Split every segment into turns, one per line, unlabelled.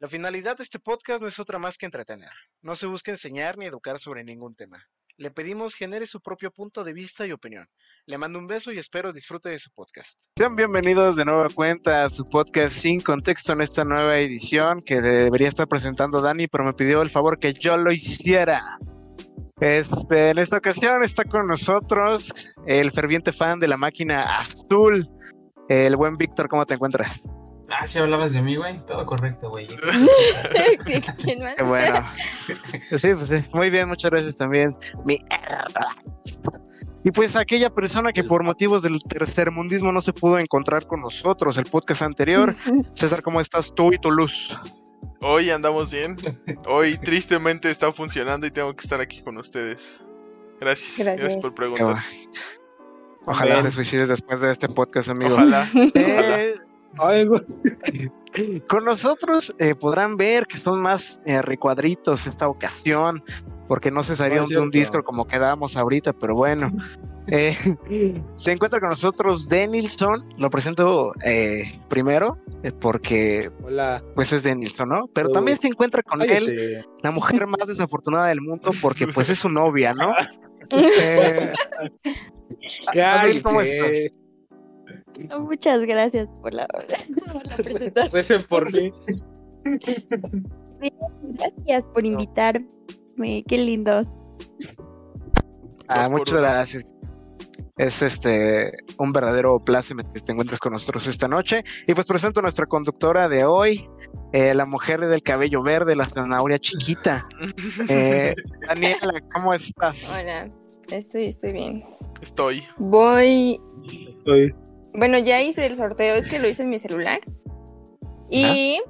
La finalidad de este podcast no es otra más que entretener. No se busca enseñar ni educar sobre ningún tema. Le pedimos genere su propio punto de vista y opinión. Le mando un beso y espero disfrute de su podcast. Sean bienvenidos de nueva cuenta a su podcast Sin Contexto en esta nueva edición que debería estar presentando Dani, pero me pidió el favor que yo lo hiciera. Este, en esta ocasión está con nosotros el ferviente fan de la máquina azul, el buen Víctor. ¿Cómo te encuentras?
Ah, si hablabas de mí, güey. Todo correcto, güey.
Qué bueno. Sí, pues sí. Muy bien, muchas gracias también. Mi... Y pues aquella persona que por motivos del tercermundismo no se pudo encontrar con nosotros el podcast anterior. César, ¿cómo estás tú y tu luz?
Hoy andamos bien. Hoy tristemente está funcionando y tengo que estar aquí con ustedes. Gracias. Gracias, por preguntar.
Ojalá te suicides después de este podcast, amigo.
Ojalá.
Eh, con nosotros eh, podrán ver que son más eh, recuadritos esta ocasión, porque no se salieron de un disco como quedábamos ahorita, pero bueno. Eh, se encuentra con nosotros Denilson, lo presento primero, porque
Hola.
pues es Denilson, ¿no? Pero también se encuentra con él la mujer más desafortunada del mundo, porque pues es su novia, ¿no?
¿Cómo estás?
Muchas gracias por la,
presentación. por mí.
gracias por invitarme. Qué lindo.
Ah, muchas gracias. Es este un verdadero placer que te encuentres con nosotros esta noche. Y pues presento a nuestra conductora de hoy, eh, la mujer del cabello verde, la zanahoria chiquita. Eh, Daniela, ¿cómo estás?
Hola, estoy, estoy bien.
Estoy.
Voy.
Estoy.
Bueno, ya hice el sorteo, es que lo hice en mi celular. Y.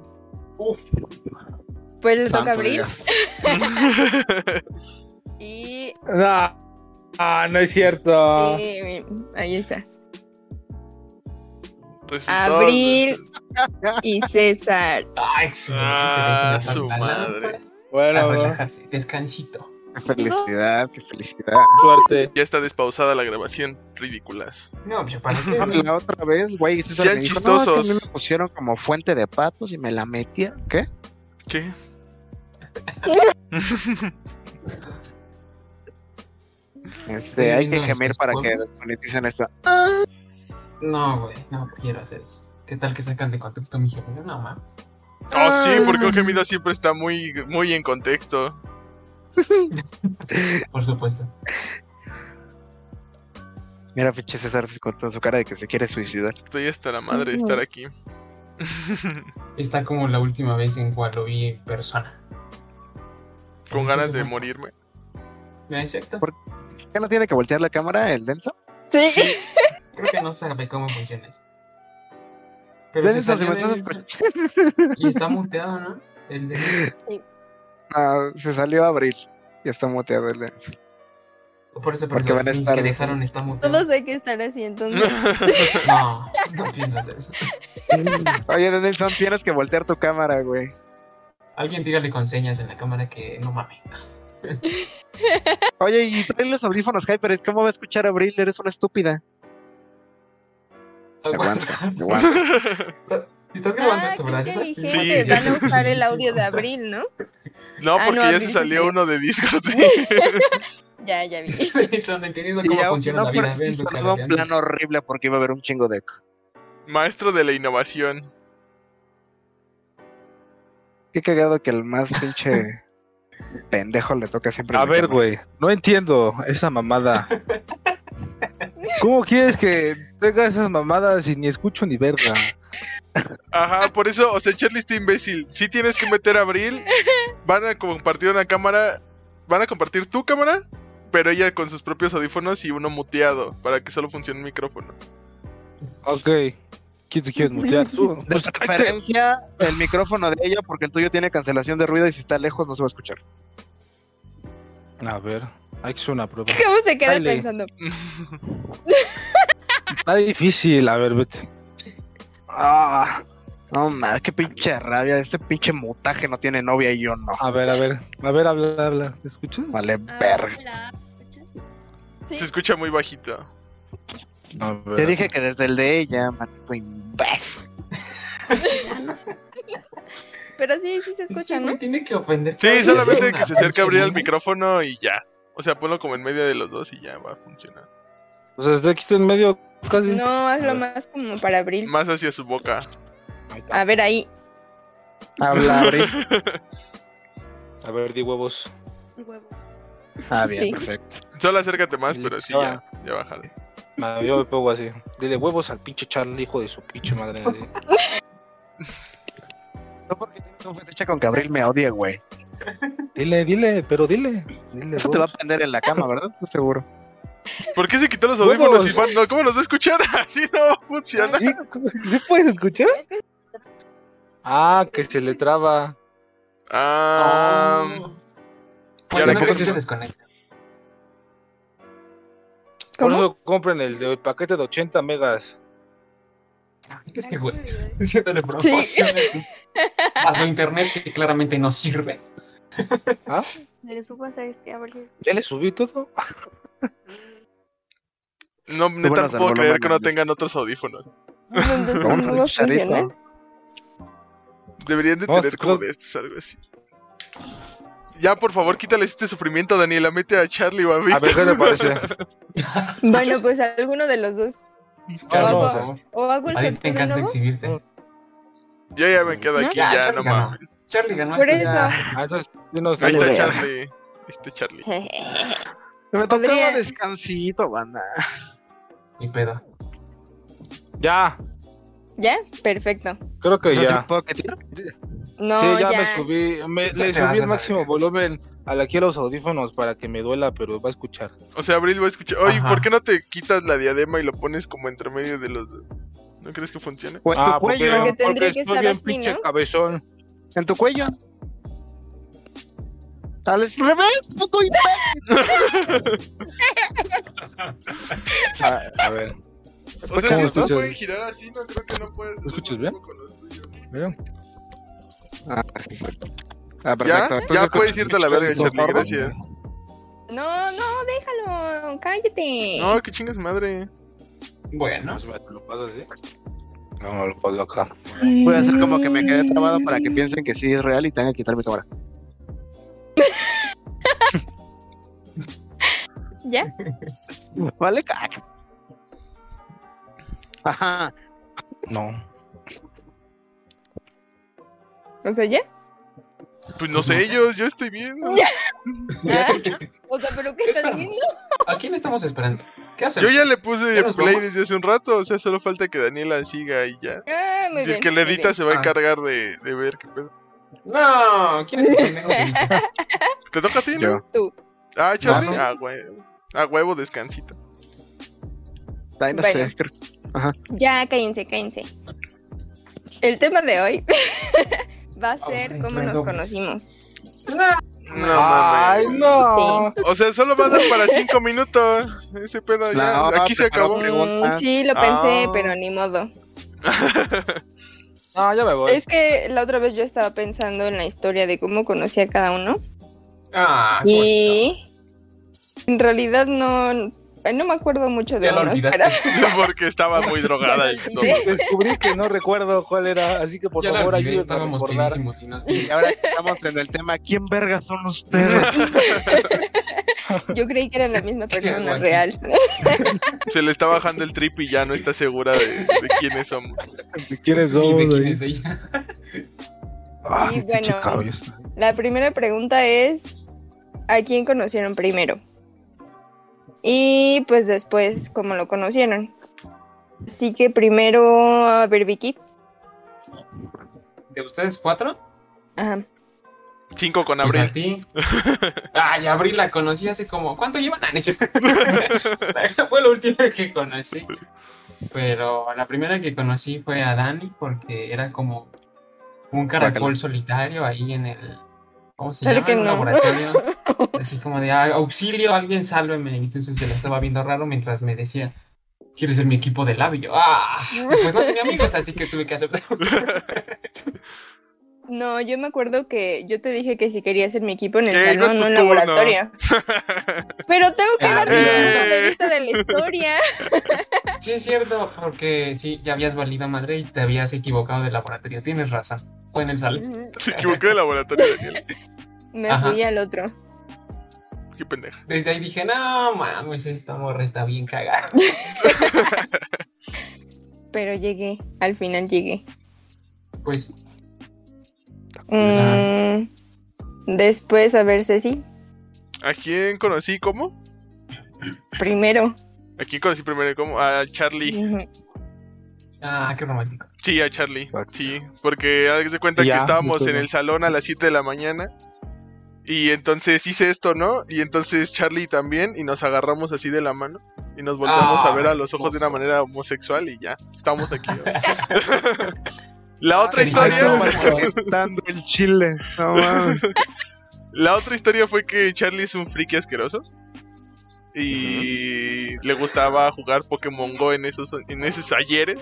Pues le toca abrir. y.
No, ah, no es cierto.
ahí está. Abril y César.
Ah, excelente. Ah,
su madre.
Bueno, relajarse, descansito.
Qué felicidad, qué felicidad.
Suerte.
Ya está despausada la grabación, ridículas.
No, pues para qué.
La otra vez, güey,
Sean me chistosos. No,
es que a mí me pusieron como fuente de patos y me la metieron. ¿Qué?
¿Qué?
este, sí, hay que gemir para que desmoneticen esto.
No, güey, no quiero hacer eso. ¿Qué tal que sacan de contexto mi gemido? No mames.
Oh, sí, porque un gemido siempre está muy, muy en contexto.
Por supuesto.
Mira, pinche César con su cara de que se quiere suicidar.
Estoy hasta la madre de estar aquí.
Está como la última vez en cual lo vi en persona.
¿Con ganas de morirme?
Exacto.
¿Por qué no tiene que voltear la cámara el denso?
Sí.
Creo que no sabe cómo funciona eso. Pero se salió y está muteado, ¿no? El denso.
Ah, se salió abril y está muteado el denso.
Por eso, porque van a estar. Que dejaron está muteado.
Todos hay que estar así, entonces.
no, no piensas eso.
Oye, Nelson, tienes que voltear tu cámara, güey.
Alguien dígale con señas en la cámara que no mames.
Oye, y trae los audífonos Hyper, ¿cómo va a escuchar a Abril? Eres una estúpida.
Aguanta, aguanta. ¿Estás grabando
ah,
esto, verdad?
Sí. Van a usar el audio de Abril, ¿no?
No, ah, porque ya se salió uno de Discord.
ya, ya vi.
Son entendiendo cómo funciona la vida.
un plan horrible porque iba a haber un chingo de eco.
Maestro de la innovación.
Qué cagado que el más pinche pendejo le toca siempre.
A ver, güey, no entiendo esa mamada. ¿Cómo quieres que tenga esas mamadas y ni escucho ni verga?
Ajá, por eso, o sea, Charlie está imbécil. Si tienes que meter a Abril, van a compartir una cámara, van a compartir tu cámara, pero ella con sus propios audífonos y uno muteado para que solo funcione el micrófono.
Ok. ¿Quién te quieres mutear?
De pues, preferencia, el micrófono de ella, porque el tuyo tiene cancelación de ruido y si está lejos no se va a escuchar.
A ver, hay que hacer una prueba.
¿Cómo se queda pensando?
Está difícil, a ver, vete.
Ah, no mames, qué pinche rabia. Este pinche mutaje no tiene novia y yo no.
A ver, a ver, a ver, habla, habla. ¿Me escuchas?
Vale, ah, verga.
Se escucha muy bajito.
Te dije que desde el de ella, maldito imbécil.
Pero sí, sí se
Sí,
escucha,
güey,
¿no?
tiene que ofender.
Sí, solamente que se acerque a abrir el micrófono y ya. O sea, ponlo como en medio de los dos y ya va a funcionar.
O sea, desde aquí está en medio casi.
No, hazlo más como para abril.
Más hacia su boca.
A ver ahí.
Habla, Abril.
A ver, di huevos.
Ah, bien,
Sí.
perfecto.
Solo acércate más, pero sí,
ya
ya, bájale.
Ah, yo me pongo así. Dile huevos al pinche Charlie, hijo de su pinche madre.
No porque tienes un fetiche con que Abril me odia, güey.
Dile, dile, pero dile. dile
Eso te va a prender en la cama, ¿verdad? Estoy seguro.
¿Por qué se quitó los audífonos y van- no, ¿Cómo los va a escuchar? Así no funciona.
¿Sí? ¿Sí puedes escuchar? Ah, que se le traba.
Ah,
Oh. Pues no,
qué
que sí se desconecta.
Por
¿Cómo?
eso compren el de paquete de 80 megas.
Es que, güey, promociones a su internet que claramente no sirve.
¿Ah?
Le subas a este, a ver si
¿Ya le subí todo?
no, neta, no puedo creer que no tengan otros audífonos.
Entonces
¿Cómo
no va a
Chicharito?
funcionar.
Deberían de
No,
tener como de estos, algo así. Ya, por favor, quítale este sufrimiento, Daniela. Mete a Charlie o a
A ver, ¿qué te parece?
Bueno, pues alguno de los dos.
Charlie,
no,
por
no.
favor.
O hago el
A ti te encanta
nuevo.
exhibirte.
Yo ya me quedo
¿No?
aquí,
Ya,
ya,
Charlie
no
ganó.
mames.
Charlie ganó
Por
esto
eso.
ya.
Ah,
Ahí está. Charlie. Este Charlie.
Me
Podría-
tocaba descansito, banda.
Ni pedo.
Ya,
¿Ya? Perfecto.
creo que
O sea, ¿sí
ya.
puedo quitar?
No,
sí, ya,
ya.
me subí, me, le subí el máximo volumen a la aquí a los audífonos para que me duela, pero va a escuchar.
O sea, Abril va a escuchar. Oye,
Ajá.
¿por qué no te quitas la diadema y lo pones como entre medio de los? ¿No crees que funcione?
O en tu cuello.
Porque tendría que estar
bien
así,
pinche
¿no?
cabezón.
En tu cuello. Al revés, puto imbécil.
A, a ver,
O sea,
¿Cómo
si estos
escuchas?
pueden girar así, no creo que no puedes. hacer
escuchas
lo
bien?
con los tuyos.
mira.
Ah, perfecto. Ah,
¿Ya?
perfecto.
Ya puedes irte a la verga,
¿Por
Charlie. Gracias.
No, no, déjalo. Cállate.
No, que chingas madre.
Bueno.
Pues, ¿me ¿Lo pasas así? No, no lo paso acá.
Voy a hacer como que me quedé trabado para que piensen que sí es real y tengan que quitar mi cámara.
¿Ya?
Vale, caca. Ajá.
No.
¿O sea, ya?
Pues no sé, yo, yo estoy bien.
Ah, O sea, ¿pero qué estás viendo?
¿A quién estamos esperando? ¿Qué hacemos?
Yo ya le puse
¿Ya
play
vamos?
desde hace un rato, o sea, solo falta que Daniela siga y ya.
Ah, muy
Y
bien.
el que le
muy
edita
bien.
se va a
Ah.
encargar de, de ver qué pedo.
No, ¿quién es el dice?
¿Te toca a ti, no?
Tú.
Ah, Charlie.
No, no.
Ah, huevo. A huevo, descansita.
Ay, no
Bueno.
sé. creo-
Ya, cállense, cállense. El tema de hoy va a ser
Ay,
cómo nos conocimos.
No
Ay,
mames.
no.
O sea, solo va a dar para cinco minutos. Ese pedo ya.
No,
Aquí se acabó.
no.
Mm, sí, lo pensé,
Ah.
pero ni modo.
No, ya me voy.
Es que la otra vez yo estaba pensando en la historia de cómo conocí a cada uno.
Ah, bonito.
En realidad no, no me acuerdo mucho de
Ya lo
unos,
olvidaste.
Porque estaba muy drogada. Y
lo.
Descubrí que no recuerdo cuál era, así que por
Ya
favor ayúdenme a
estábamos
recordar.
y nos...
Y ahora que estamos en el tema, ¿quién verga son ustedes?
yo creí que era la misma persona real.
Se le está bajando el trip y ya no está segura de, de quiénes somos.
¿Quiénes
Ni
son?
de quién es ella.
Ah,
Y bueno. La primera pregunta es, ¿a quién conocieron primero? Y pues después, ¿cómo lo conocieron? Así que primero, a ver, Vicky.
¿De ustedes cuatro?
Ajá.
Cinco con
Pues a
Abril.
ti. Ay, Abril la conocí hace como. ¿Cuánto llevan? Ah, no es cierto. Esa fue la última que conocí. Pero la primera que conocí fue a Dani porque era como un caracol solitario ahí en el. ¿Cómo se
Claro
llama?
que
En un
no.
laboratorio. Así como de "Ah, auxilio, alguien sálveme. Y entonces se la estaba viendo raro mientras me decía. ¿Quieres ser mi equipo de labio? ¡Ah! Pues no tenía amigos, así que tuve que aceptar.
No, yo me acuerdo que yo te dije que si querías ser mi equipo en el salón, no en laboratorio. Pero tengo que
Ah,
dar mi punto de vista de la historia.
Sí, es cierto, porque sí, ya habías valido madre y te habías equivocado de laboratorio. Tienes razón. Fue en el salón.
Se equivocó de laboratorio, Daniel.
Me
Ajá.
fui al otro.
Qué pendeja.
Desde ahí dije, no mames, esta morra está bien cagada.
Pero llegué. Al final llegué.
Pues,
Mm, después, a ver, Ceci.
¿A quién conocí cómo?
Primero.
¿A quién conocí primero cómo? A Charlie.
Ah, qué romántico.
Sí, a Charlie.
Exacto.
Sí, porque haz de cuenta que estábamos en el salón a las 7 de la mañana. Y entonces hice esto, ¿no? Y entonces Charlie también. Y nos agarramos así de la mano. Y nos volteamos
Ah,
a ver a los ojos de una manera homosexual. Y ya, estamos aquí. la otra
Se
historia.
el chile. No mames.
La otra historia fue que Charlie es un friki asqueroso. Y le gustaba jugar Pokémon Go en esos, en esos ayeres.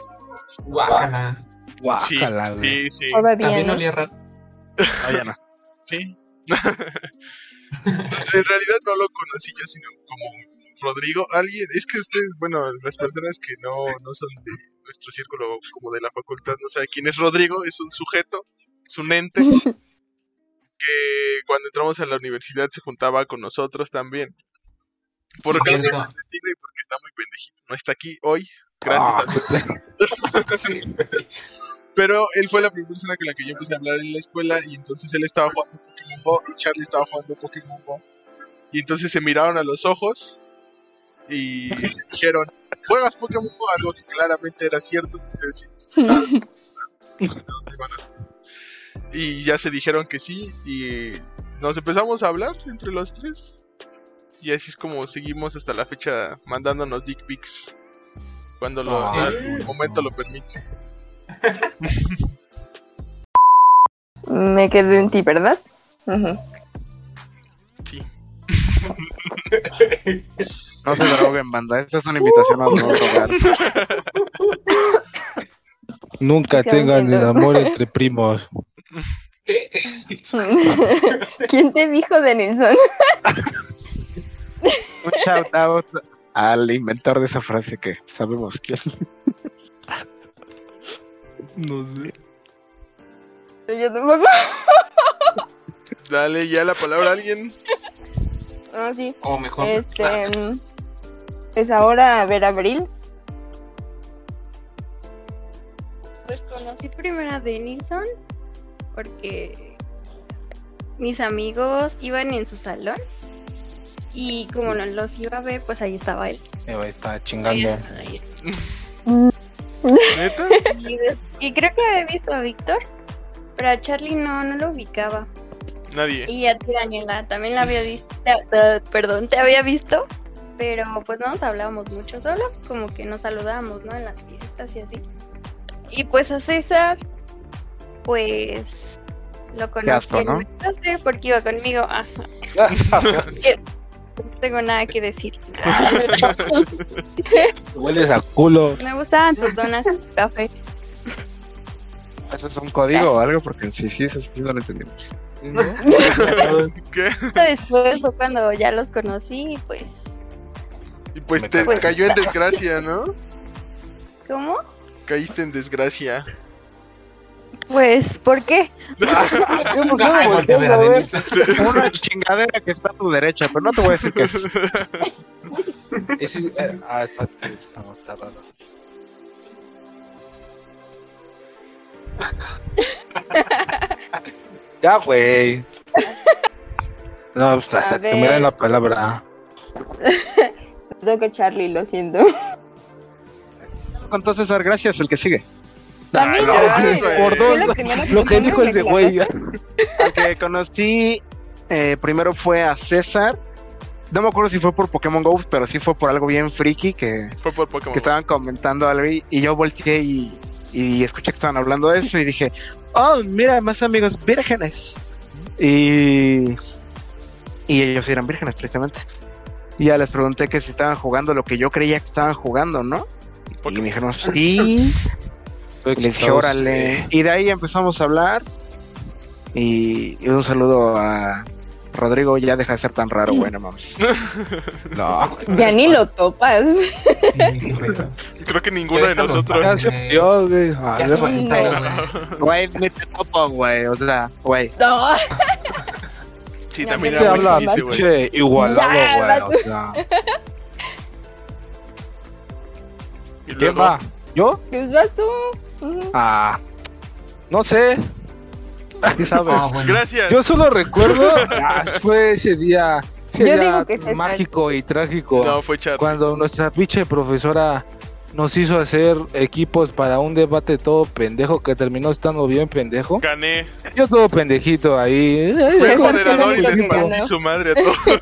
Guácala.
Guácala,
sí, sí.
Todavía
También
no.
olía raro.
No, ya no.
Sí. en realidad no lo conocí yo, sino como Rodrigo. Alguien, es que ustedes, bueno, las personas que no, no son de nuestro círculo como de la facultad, no saben quién es Rodrigo. Es un sujeto, es un ente que cuando entramos a la universidad se juntaba con nosotros también. Por
Sí,
causa del destino y porque está muy pendejito. No está aquí hoy. Gracias.
Sí, güey.
Pero él fue la primera persona con la que yo empecé a hablar en la escuela y entonces él estaba jugando Pokémon Go y Charlie estaba jugando Pokémon Go. Y entonces se miraron a los ojos y se dijeron, ¿juegas Pokémon Go? Algo que claramente era cierto. Y ya se dijeron que sí y nos empezamos a hablar entre los tres. Y así es como seguimos hasta la fecha mandándonos dick pics cuando lo-
Ah,
el momento lo permite.
Me quedé en ti, ¿verdad? Ujú.
Sí.
No se droguen, banda. Esta es una invitación a no drogar. Nunca
Se
tengan el amor entre primos.
¿Quién te dijo de Nelson?
Un shout out al inventor de esa frase que sabemos quién. No sé.
Yo tampoco.
Dale ya la palabra a alguien.
Ah, sí.
O mejor.
Este. mm, Pues ahora a ver Abril.
Pues conocí primero a Denilson porque mis amigos iban en su salón y como no los iba a ver, pues ahí estaba él.
Está chingando.
Ahí.
¿Neta?
Y, des- y creo que había visto a Víctor, pero a Charlie no, no lo ubicaba.
Nadie.
Y a ti, Daniela, también la había visto, perdón, te había visto, pero pues no nos hablábamos mucho, solo como que nos saludábamos, ¿no? En las fiestas y así. Y pues a César, pues lo conocí porque iba conmigo. Ajá, no tengo nada que decir.
Hueles a culo.
Me gustaban tus donas café.
¿Eso es un código o algo? Porque sí, sí, eso sí no lo entendimos.
¿Qué?
Después fue cuando ya los conocí, pues,
Y pues
Me
te cayó en desgracia, ¿no?
¿cómo?
Caíste en desgracia.
Pues, ¿por qué?
Ay, voltea a ver a Denilson.
Una chingadera que está a tu derecha, pero no te voy a decir que es. Ese- eh, ah, está, raro. ya, güey. No, pues, que me den
ver.
la palabra.
Toca Charlie, lo siento.
Con César, gracias, el que sigue.
También
no,
yo,
güey.
por dos.
la primera
Lo que dijo ese
que
güey.
Al que conocí eh, primero fue a César. No me acuerdo si fue por Pokémon Go, pero sí fue por algo bien friki que,
Fue por Pokémon.
que estaban comentando algo y, y yo volteé y, y escuché que estaban hablando de eso y dije, oh, mira, más amigos vírgenes. Y, y ellos eran vírgenes, tristemente. Y ya les pregunté que si estaban jugando lo que yo creía que estaban jugando, ¿no? Y me dijeron, sí. Y les dije, órale. Y de ahí empezamos a hablar. Y, y un saludo a Rodrigo, ya deja de ser tan raro, güey, no mames.
No,
Ya ni lo topas.
Creo que ninguno de nosotros.
ya se murió, güey.
Güey.
Güey, ni te topo, güey, o sea, güey.
No.
Sí, también era muy
habla
difícil, güey.
igualado, güey. O sea, ¿quién va? ¿Yo?
Pues vas tú.
Ah, no sé. ¿Qué sabes?
Ah, bueno.
Gracias.
Yo solo recuerdo, ah, fue ese día, ese
Yo
día
digo que César.
mágico y trágico,
No, fue Charlie.
cuando nuestra pinche profesora nos hizo hacer equipos para un debate todo pendejo que terminó estando bien pendejo.
Gané.
Yo todo pendejito ahí,
fue
moderador y les partí su madre a todos.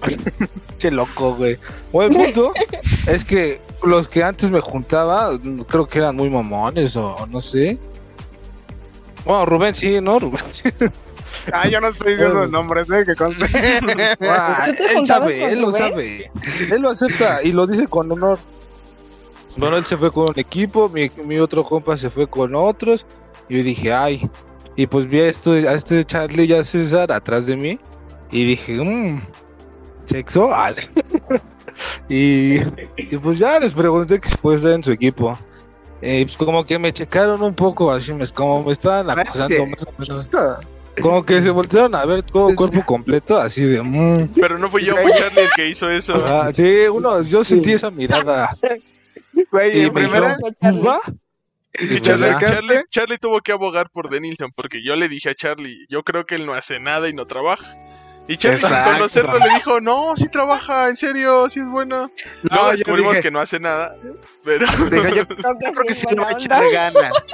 pinche loco, güey. Bueno, el punto es que los que antes me juntaba, creo que eran muy mamones o, no sé. Bueno, Rubén sí, ¿no? Rubén sí.
Ah, yo no estoy diciendo los nombres, eh, que conste.
Ah,
¿Tú te
él sabe,
con
él lo sabe. Él lo acepta y lo dice con honor. Bueno, él se fue con un equipo, mi, mi otro compa se fue con otros. Y yo dije, ay. Y pues vi a, esto, a este Charlie y a César atrás de mí. Y dije, mmm, ¿sexo? Y, y pues ya les pregunté que si puede estar en su equipo. Eh, pues como que me checaron un poco, así me, como me estaban acusando más o menos. Como que se voltearon a ver todo cuerpo completo, así de... mmm.
Pero no fui yo, fue Charlie el que hizo eso.
Ah, sí, uno, yo sentí esa mirada.
Güey,
Y
en
me
primera.
Y Charlie. Charlie, Charlie tuvo que abogar por Denilson porque yo le dije a Charlie, yo creo que él no hace nada y no trabaja. Y Charlie sin
Exacto.
conocerlo le dijo, no, sí trabaja, en serio, sí es bueno. Luego descubrimos
dije-
que no hace nada, pero
dije, yo
Creo que
creo que
sí,
sí le va a
buena onda.
echar ganas.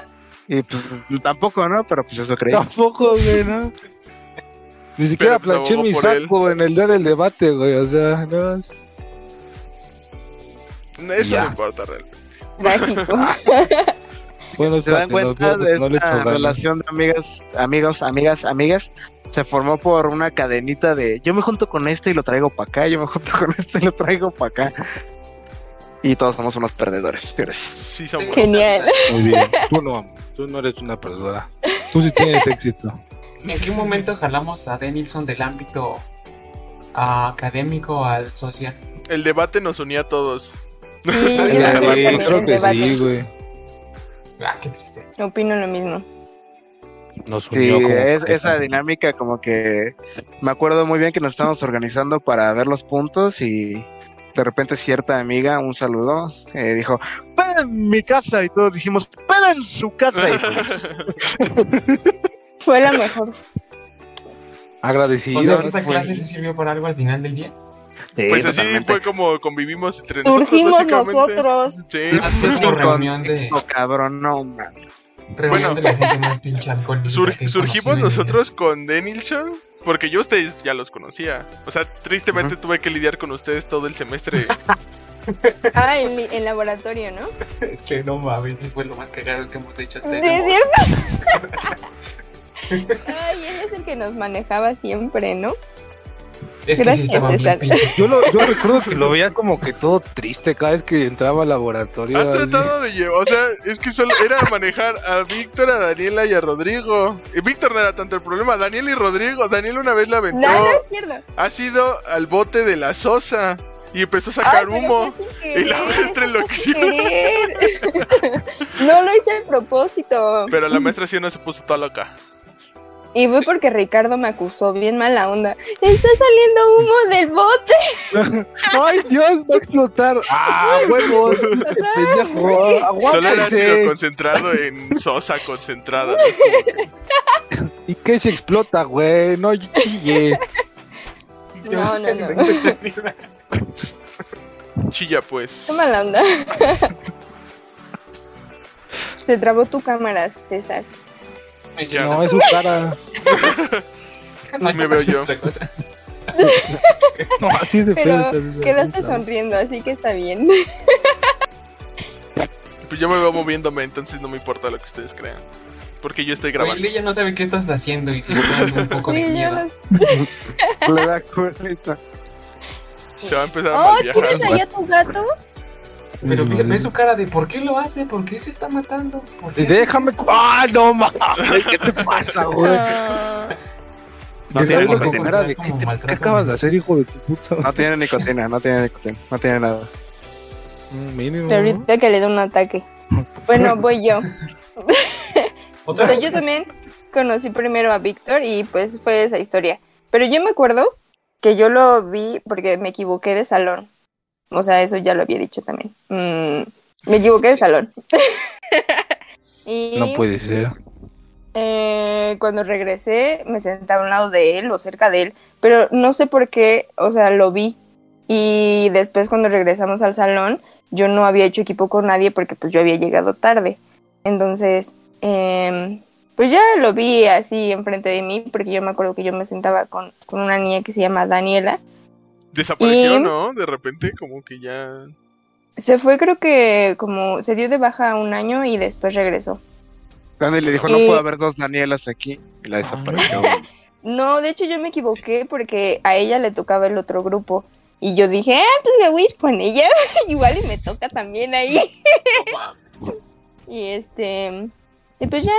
Y pues tampoco, ¿no? Pero pues eso creí.
Tampoco, güey, ¿no? Ni siquiera
pues,
planché mi
él.
saco en el dar el debate, güey, o sea, no.
Eso
Ya.
no importa realmente.
Trágico.
Bueno,
¿Se dan cuenta de
que no
esta relación de amigas, amigos, amigas, amigas? Se formó por una cadenita de yo me junto con este y lo traigo para acá, yo me junto con este y lo traigo para acá. Y todos somos unos perdedores. Gracias.
Sí somos.
Genial.
Muy bien, tú no, tú no eres una perdedora. Tú sí tienes éxito.
¿En qué momento jalamos a Denilson del ámbito académico al social?
El debate nos unía a todos.
Sí, yo
Sí,
creo
Sí,
que
creo sí, güey.
Ah, qué triste.
Opino lo mismo.
Nos
Sí,
unió como
es, esa dinámica como que me acuerdo muy bien que nos estábamos organizando para ver los puntos y de repente cierta amiga, un saludo, eh, dijo, ¡Ven en mi casa! Y todos dijimos, ¡Ven en su casa! Y pues,
Fue la mejor.
Agradecido.
O sea, que esa clase se sirvió para algo al final del día.
Sí,
Pues así
totalmente.
fue como convivimos entre nosotros.
Surgimos nosotros.
Sí.
Reunión de,
Contexto, cabrón, no, man.
reunión
Bueno.
de la gente más pinche alcohólica.
Sur- surgimos
mi
nosotros con Denilson porque yo ustedes ya los conocía. O sea, tristemente tuve que lidiar con ustedes todo el semestre.
Ah, en, li- en laboratorio, ¿no?
Que no mames, fue lo más cagado que hemos hecho hasta
Sí, es cierto. Ay, él es el que nos manejaba siempre, ¿no?
Es que
Gracias,
sí estaba
César.
bien pinche.
Yo, lo, yo recuerdo que lo veía como que todo triste cada vez que entraba al laboratorio.
Has
así.
tratado de llevar, o sea, es que solo era manejar a Víctor, a Daniela y a Rodrigo. Y Víctor no era tanto el problema, Daniel y Rodrigo. Daniel una vez la aventó,
No, no es cierto.
ha sido al bote de la sosa y empezó a sacar humo. Y la maestra enloqueció.
No lo hice a propósito.
Pero la maestra sí no se puso toda loca.
Y fue porque Ricardo me acusó bien mala onda. Está saliendo humo del bote.
¡Ay, Dios! Va a explotar. ¡Ah, huevos! ¡Pendejo!
Solo era ácido concentrado en sosa concentrada.
¿Y qué se explota, güey? No chille.
No, no, no.
Chilla pues.
Qué mala onda. Se trabó tu cámara, César.
Ya.
No, es su cara.
No,
me veo yo.
No, así de
Pero quedaste sonriendo, así que está bien.
Pues yo me veo moviéndome, entonces no me importa lo que ustedes crean. Porque yo estoy grabando.
ella no sabe qué estás haciendo y te está dando un poco de
Sí, yo
miedo.
lo-
Le da culito.
Se va a empezar a
Oh,
mal
¿tienes ahí a tu gato?
Pero ve, ve su cara de ¿por qué lo hace? ¿Por qué se está matando? ¿Por qué hace
Déjame.
eso?
¡Ah, no mames! ¿Qué te pasa, güey?
No tiene nicotina.
de, ¿qué, te-
maltrato.
qué acabas de hacer, hijo de tu puta?
No tiene nicotina, no tiene nicotina, no tiene nada.
Mm, Mínimo.
Ahorita que le da un ataque. Bueno, voy yo.
¿Otra
O sea, yo también conocí primero a Víctor y pues fue esa historia. Pero yo me acuerdo que yo lo vi porque me equivoqué de salón. O sea, eso ya lo había dicho también. Mm, me equivoqué de salón. y
No puede ser.
eh, cuando regresé me senté a un lado de él o cerca de él, pero no sé por qué, o sea, lo vi. Y después cuando regresamos al salón, yo no había hecho equipo con nadie porque pues yo había llegado tarde. Entonces, em, pues ya lo vi así enfrente de mí porque yo me acuerdo que yo me sentaba con, con una niña que se llama Daniela.
Desapareció,
Y-
¿no? De repente, como que ya.
Se fue creo que como se dio de baja un año y después regresó.
Dani le dijo, no
Y-
puede haber dos Danielas aquí. Y la desapareció.
No, de hecho yo me equivoqué porque a ella le tocaba el otro grupo. Y yo dije, ah, pues me voy a ir con ella. Igual y me toca también ahí. y este, y pues ya,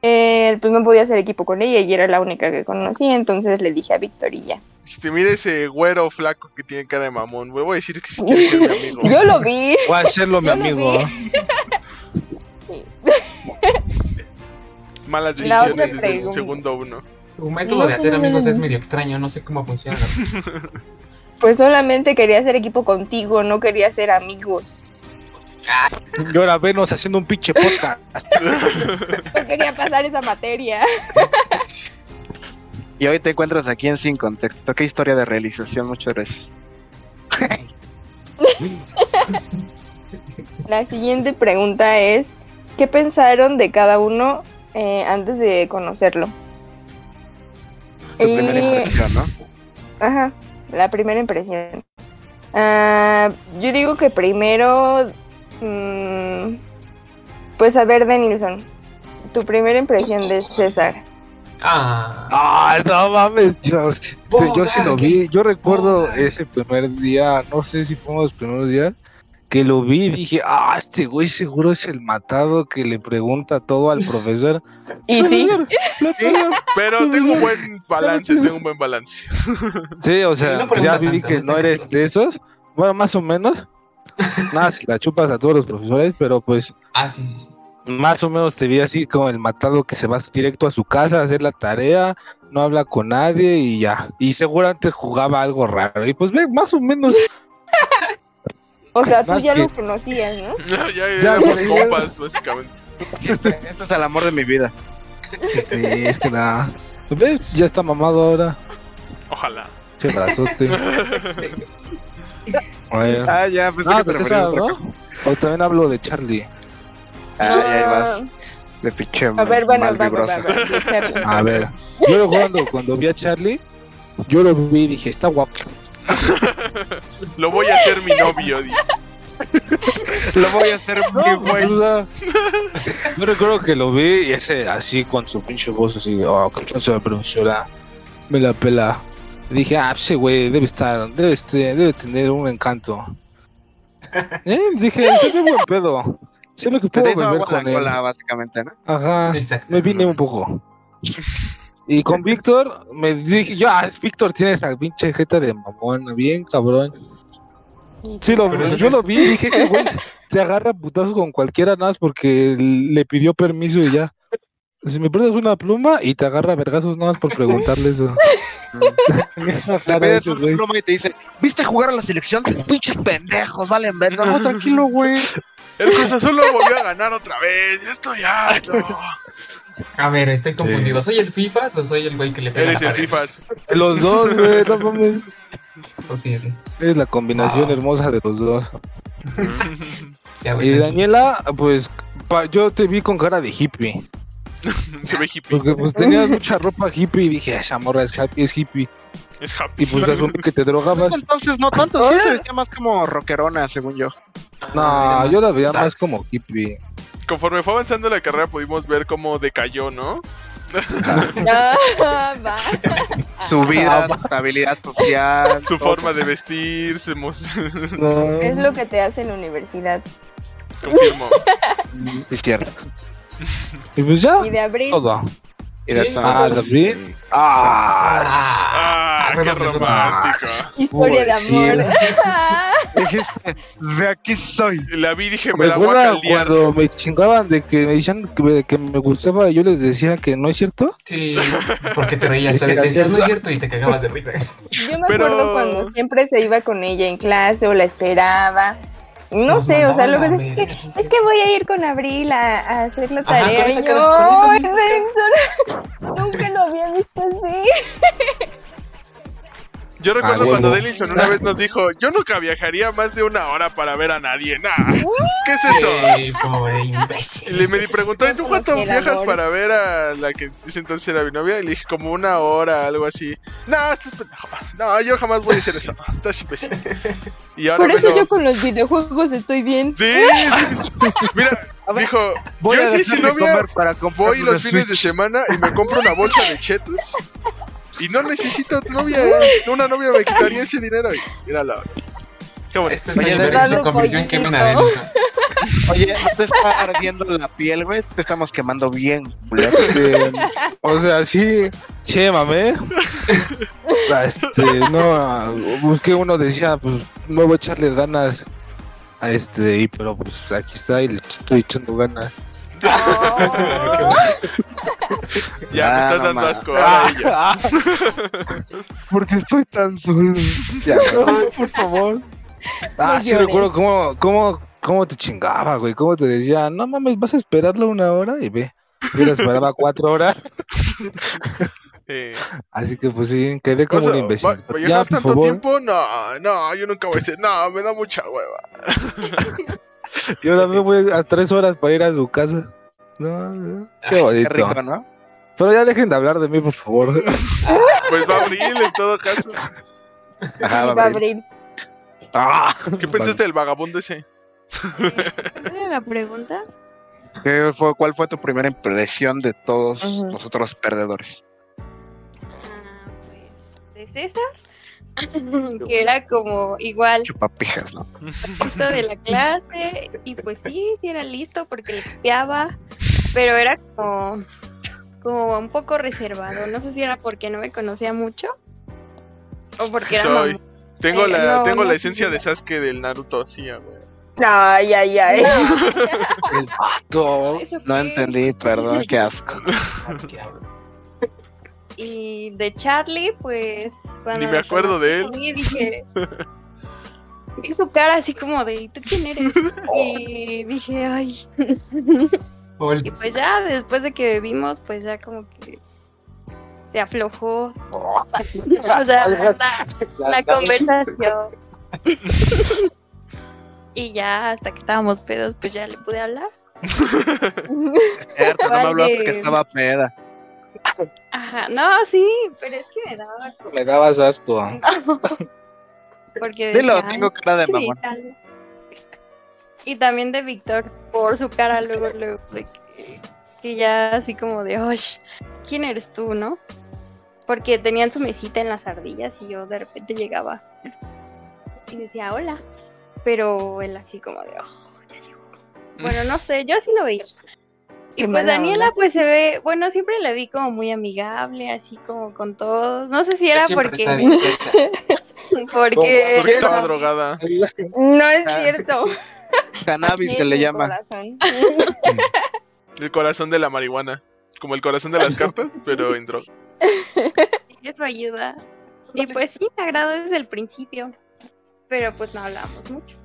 eh, pues no podía hacer equipo con ella y era la única que conocía. Entonces le dije a Víctor
Dijiste, mira ese güero flaco que tiene cara de mamón. Me voy a decir que si quiere ser mi amigo.
Yo lo vi.
Voy a hacerlo, mi
Yo
amigo.
Malas
La otra
decisiones desde el
pregunta.
segundo uno.
Tu método
No
de hacer
sé.
amigos es medio extraño, no sé cómo funciona.
Pues solamente quería hacer equipo contigo, no quería ser amigos.
Y ahora venos haciendo un pinche podcast.
No quería pasar esa materia.
Y hoy te encuentras aquí en Sin Contexto. Qué historia de realización, muchas gracias.
La siguiente pregunta es, ¿qué pensaron de cada uno eh, antes de conocerlo?
Tu
Y-
primera impresión, ¿no?
Ajá, la primera impresión. Ah, yo digo que primero, mm, pues a ver, Denilson, tu primera impresión de César.
Ah,
Ay, no mames, yo, sí- yo sí lo vi. Yo recuerdo ese primer día, no sé si fueron los primeros días, que lo vi y dije, ah, este güey seguro es el matado que le pregunta todo al profesor.
Y sí,
Pero tengo un buen balance, tengo un buen balance.
Sí, o sea,
no
ya vi que
no
eres de esos. Bueno, más o menos. Nada, si la chupas a todos los profesores, pero pues
ah, sí, sí, sí.
Más o menos te vi así como el matado que se va directo a su casa a hacer la tarea, no habla con nadie y ya. Y seguramente jugaba algo raro. Y pues ve, más o menos.
o sea, tú ya
que-
lo conocías, ¿no?
ya, ya
Ya,
éramos compas, básicamente.
Este es el amor de mi vida.
Sí, es que nada. ¿Ves? Ya está mamado ahora.
Ojalá.
Che brazote.
Sí.
Ah, ya,
No,
que te
pues
referías a
esa, ¿no? O también hablo de Charlie.
Ah, ahí vas. De pinche
A ver, bueno,
mal
va, va.
A ver, yo recuerdo cuando vi a Charlie, yo lo vi y dije, está guapo.
Lo voy a hacer mi novio.
Lo voy a hacer
pues,
güey.
yo recuerdo que lo vi y ese así con su pinche voz así oh, qué chance de profesora, me la pela. Y dije, ah, ese güey debe estar, debe, este, debe tener un encanto. Eh, dije, se ve buen pedo. Sé lo que puedo beber
agua
con
la
él.
cola, básicamente, ¿no?
Ajá,
Exacto.
me vine un poco. Y con Víctor, me dije, yo, ah, Víctor tiene esa pinche jeta de mamón, bien cabrón. Sí, lo, yo lo vi y dije, ese güey se- agarra a putazos con cualquiera nada más porque le pidió permiso y ya. Si me prestas una pluma y te agarra vergazos nada más por preguntarle eso.
Te pluma y te dice, ¿viste jugar a la selección? Pinches pendejos, valen verga. No, tranquilo, güey.
El Cruz Azul lo volvió a ganar otra vez. Ya estoy harto.
A ver, estoy confundido. ¿Soy el FIFAs o soy el güey que le pega
Eres
la
el? FIFAs.
Los dos, güey, no mames. Es la combinación
Ah.
hermosa de los dos. Y. Daniela, pues pa- yo te vi con cara de hippie.
Se ve hippie.
Porque pues tenías mucha ropa hippie y dije, esa morra es happy, es hippie.
Es happy.
Y pues asumí que te drogabas.
Entonces no tanto, sí se vestía más como rockerona, según yo.
No, yo la veía más como hippie.
Conforme fue avanzando la carrera pudimos ver cómo decayó, ¿no?
Ah.
Su vida, su estabilidad social.
Su forma de vestir, su emo-
No,
Es lo que te hace en la universidad.
Confirmo.
Es cierto.
Y pues ya,
Y de abril,
todo. Era
Sí.
tan- Ah. Ah,
Ah, qué romántico.
Historia de
Sí.
amor.
Dijiste, de aquí soy.
La vi y dije, me
Me
la voy a
acuerdo
caldear.
cuando me chingaban de que me decían que me, que me gustaba y yo les decía que no es cierto.
Sí, porque te reías, te decías, no es cierto, y te cagabas de risa.
Yo me
Pero-
acuerdo cuando siempre se iba con ella en clase o la esperaba. No sé, o sea, luego es que,
sí,
es que voy a ir con Abril a, a hacer la
Ajá,
tarea.
esa
y yo,
con esa
"Ay,
misma
Renzo, nunca lo había visto así.
Yo recuerdo
Ah,
cuando
huevo.
Denilson una vez nos dijo, yo nunca viajaría más de una hora para ver a nadie. Nah, ¿qué es eso?
Sí, pobre imbécil.
me di preguntó, ¿y tú cuánto viajas para ver a la que dice entonces era mi novia? Y le dije, como una hora, algo así. No, no, yo jamás voy a hacer eso. Estás imbécil. Y ahora
Por eso yo con los videojuegos estoy bien.
Sí, sí, sí. Mira,
ver,
dijo,
Voy
yo
a
sí,
comprar
voy los fines de semana y me compro una bolsa de chetos. Y no necesito novia. Una novia me ese dinero. Y míralo. Qué.
Este es
Oye, de
se convirtió en Adelson.
Oye, ¿no te está ardiendo la piel, güey? Te estamos quemando bien.
Este, o sea, sí, che, mamé. Ah, Este, no, busqué uno, decía, pues, no voy a echarle ganas a este, y, pero pues aquí está y le estoy echando ganas.
Ya me
Ah,
estás
no
dando
mames.
asco. ahora ella.
Porque estoy tan solo. Ya, no, por favor. Ah,
No
sí recuerdo cómo, cómo, cómo te chingaba, güey. Cómo te decía, no mames, vas a esperarlo una hora y ve. Yo la esperaba cuatro horas.
Eh,
Así que pues sí, quedé como
o sea,
un imbécil.
¿va-
Pero
¿Viajas
ya, por
tanto
favor,
tiempo? No, no, yo nunca voy a decir. No, me da mucha hueva.
yo ahora me voy a tres horas para ir a su casa. No, no, qué
Ay,
bonito.
Qué rico, ¿no?
Pero ya dejen de hablar de mí, por favor.
Pues va a abrir en todo caso.
Sí,
Ajá,
va a abrir.
Ah,
¿Qué pensaste del vagabundo ese?
¿Cuál era la pregunta?
¿Qué fue, ¿Cuál fue tu primera impresión de todos nosotros perdedores?
Ah, pues, de César, que era como igual
Chupapijas, ¿no?
listo de la clase y pues sí, sí era listo porque le copiaba, pero era como, como un poco reservado. No sé si era porque no me conocía mucho o porque
Sí
era
soy. Tengo
Eh,
la,
no,
tengo
no,
la esencia de Sasuke del Naruto, sí, güey.
Ay, ay, ay.
El pato.
¿Eso
No entendí, perdón, qué asco.
Y de Charlie, pues cuando
Ni me acuerdo de él.
dije, vi su cara así como de, ¿y tú quién eres? Y dije, ay. Y pues ya después de que vimos, pues ya como que se aflojó. O sea, la, la conversación. y ya hasta que estábamos pedos, pues ya le pude hablar.
Cierto, no me
¿Cuál
habló hasta
de-
que estaba peda.
Ajá, no, sí, pero es que me daba
me dabas asco.
Porque
Dilo, tengo cara de mamón.
Y también de Víctor, por su cara luego, luego, de que, que ya así como de, "Osh, ¿quién eres tú, no? Porque tenían su mesita en las ardillas y yo de repente llegaba y decía, hola. Pero él así como de, oh, ya llegó. Bueno, no sé, yo así lo veía. Y pues Daniela
onda.
pues se ve, bueno, siempre la vi como muy amigable, así como con todos. No sé si era
Siempre
porque... porque
Porque estaba drogada.
No es cierto.
Cannabis se le llama.
corazón.
El corazón de la marihuana. Como el corazón de las cartas, pero en droga.
eso ayuda. Y pues sí, me agradó desde el principio. Pero pues no hablamos mucho.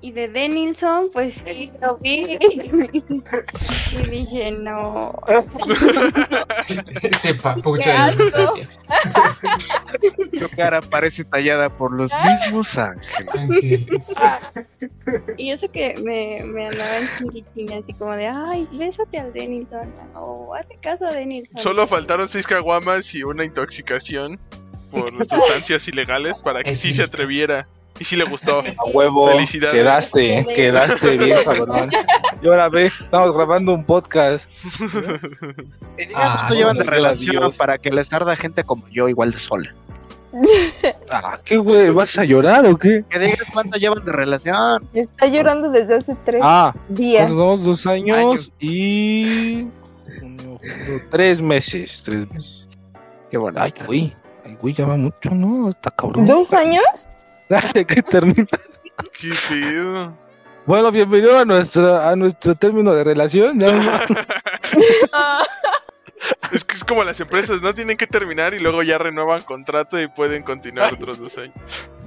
Y de Denilson, pues sí, lo vi. Y dije, no.
Ese papucho de.
Tu cara parece tallada por los mismos ángeles.
Y eso que me, me andaba en chinguitín, así como de, ay, bésate al Denilson. O hazte caso a Denilson.
Solo faltaron seis caguamas y una intoxicación por sustancias ilegales para que sí se atreviera. Y sí le gustó.
A huevo.
Felicidades.
Quedaste, quedaste bien, cabrón. Y ahora ve, estamos grabando un podcast.
Digas
Ah,
cuánto llevan de
no,
relación
Dios.
para que les tarda gente como yo igual de sola.
Ah, ¿qué güey? ¿Vas a llorar o qué?
Que digas cuánto llevan de relación.
Está llorando desde hace tres
Ah,
días.
unos dos años,
Años.
y. junio, Tres meses, tres meses.
Qué bueno.
Ay, güey. Ay, güey, ya va mucho, ¿no? Está cabrón.
¿Dos años?
Dale, que termina.
Qué pedo.
Bueno, bienvenido a nuestro, a nuestro término de relación. Ya,
Es que es como las empresas, ¿no? Tienen que terminar y luego ya renuevan contrato y pueden continuar otros dos años.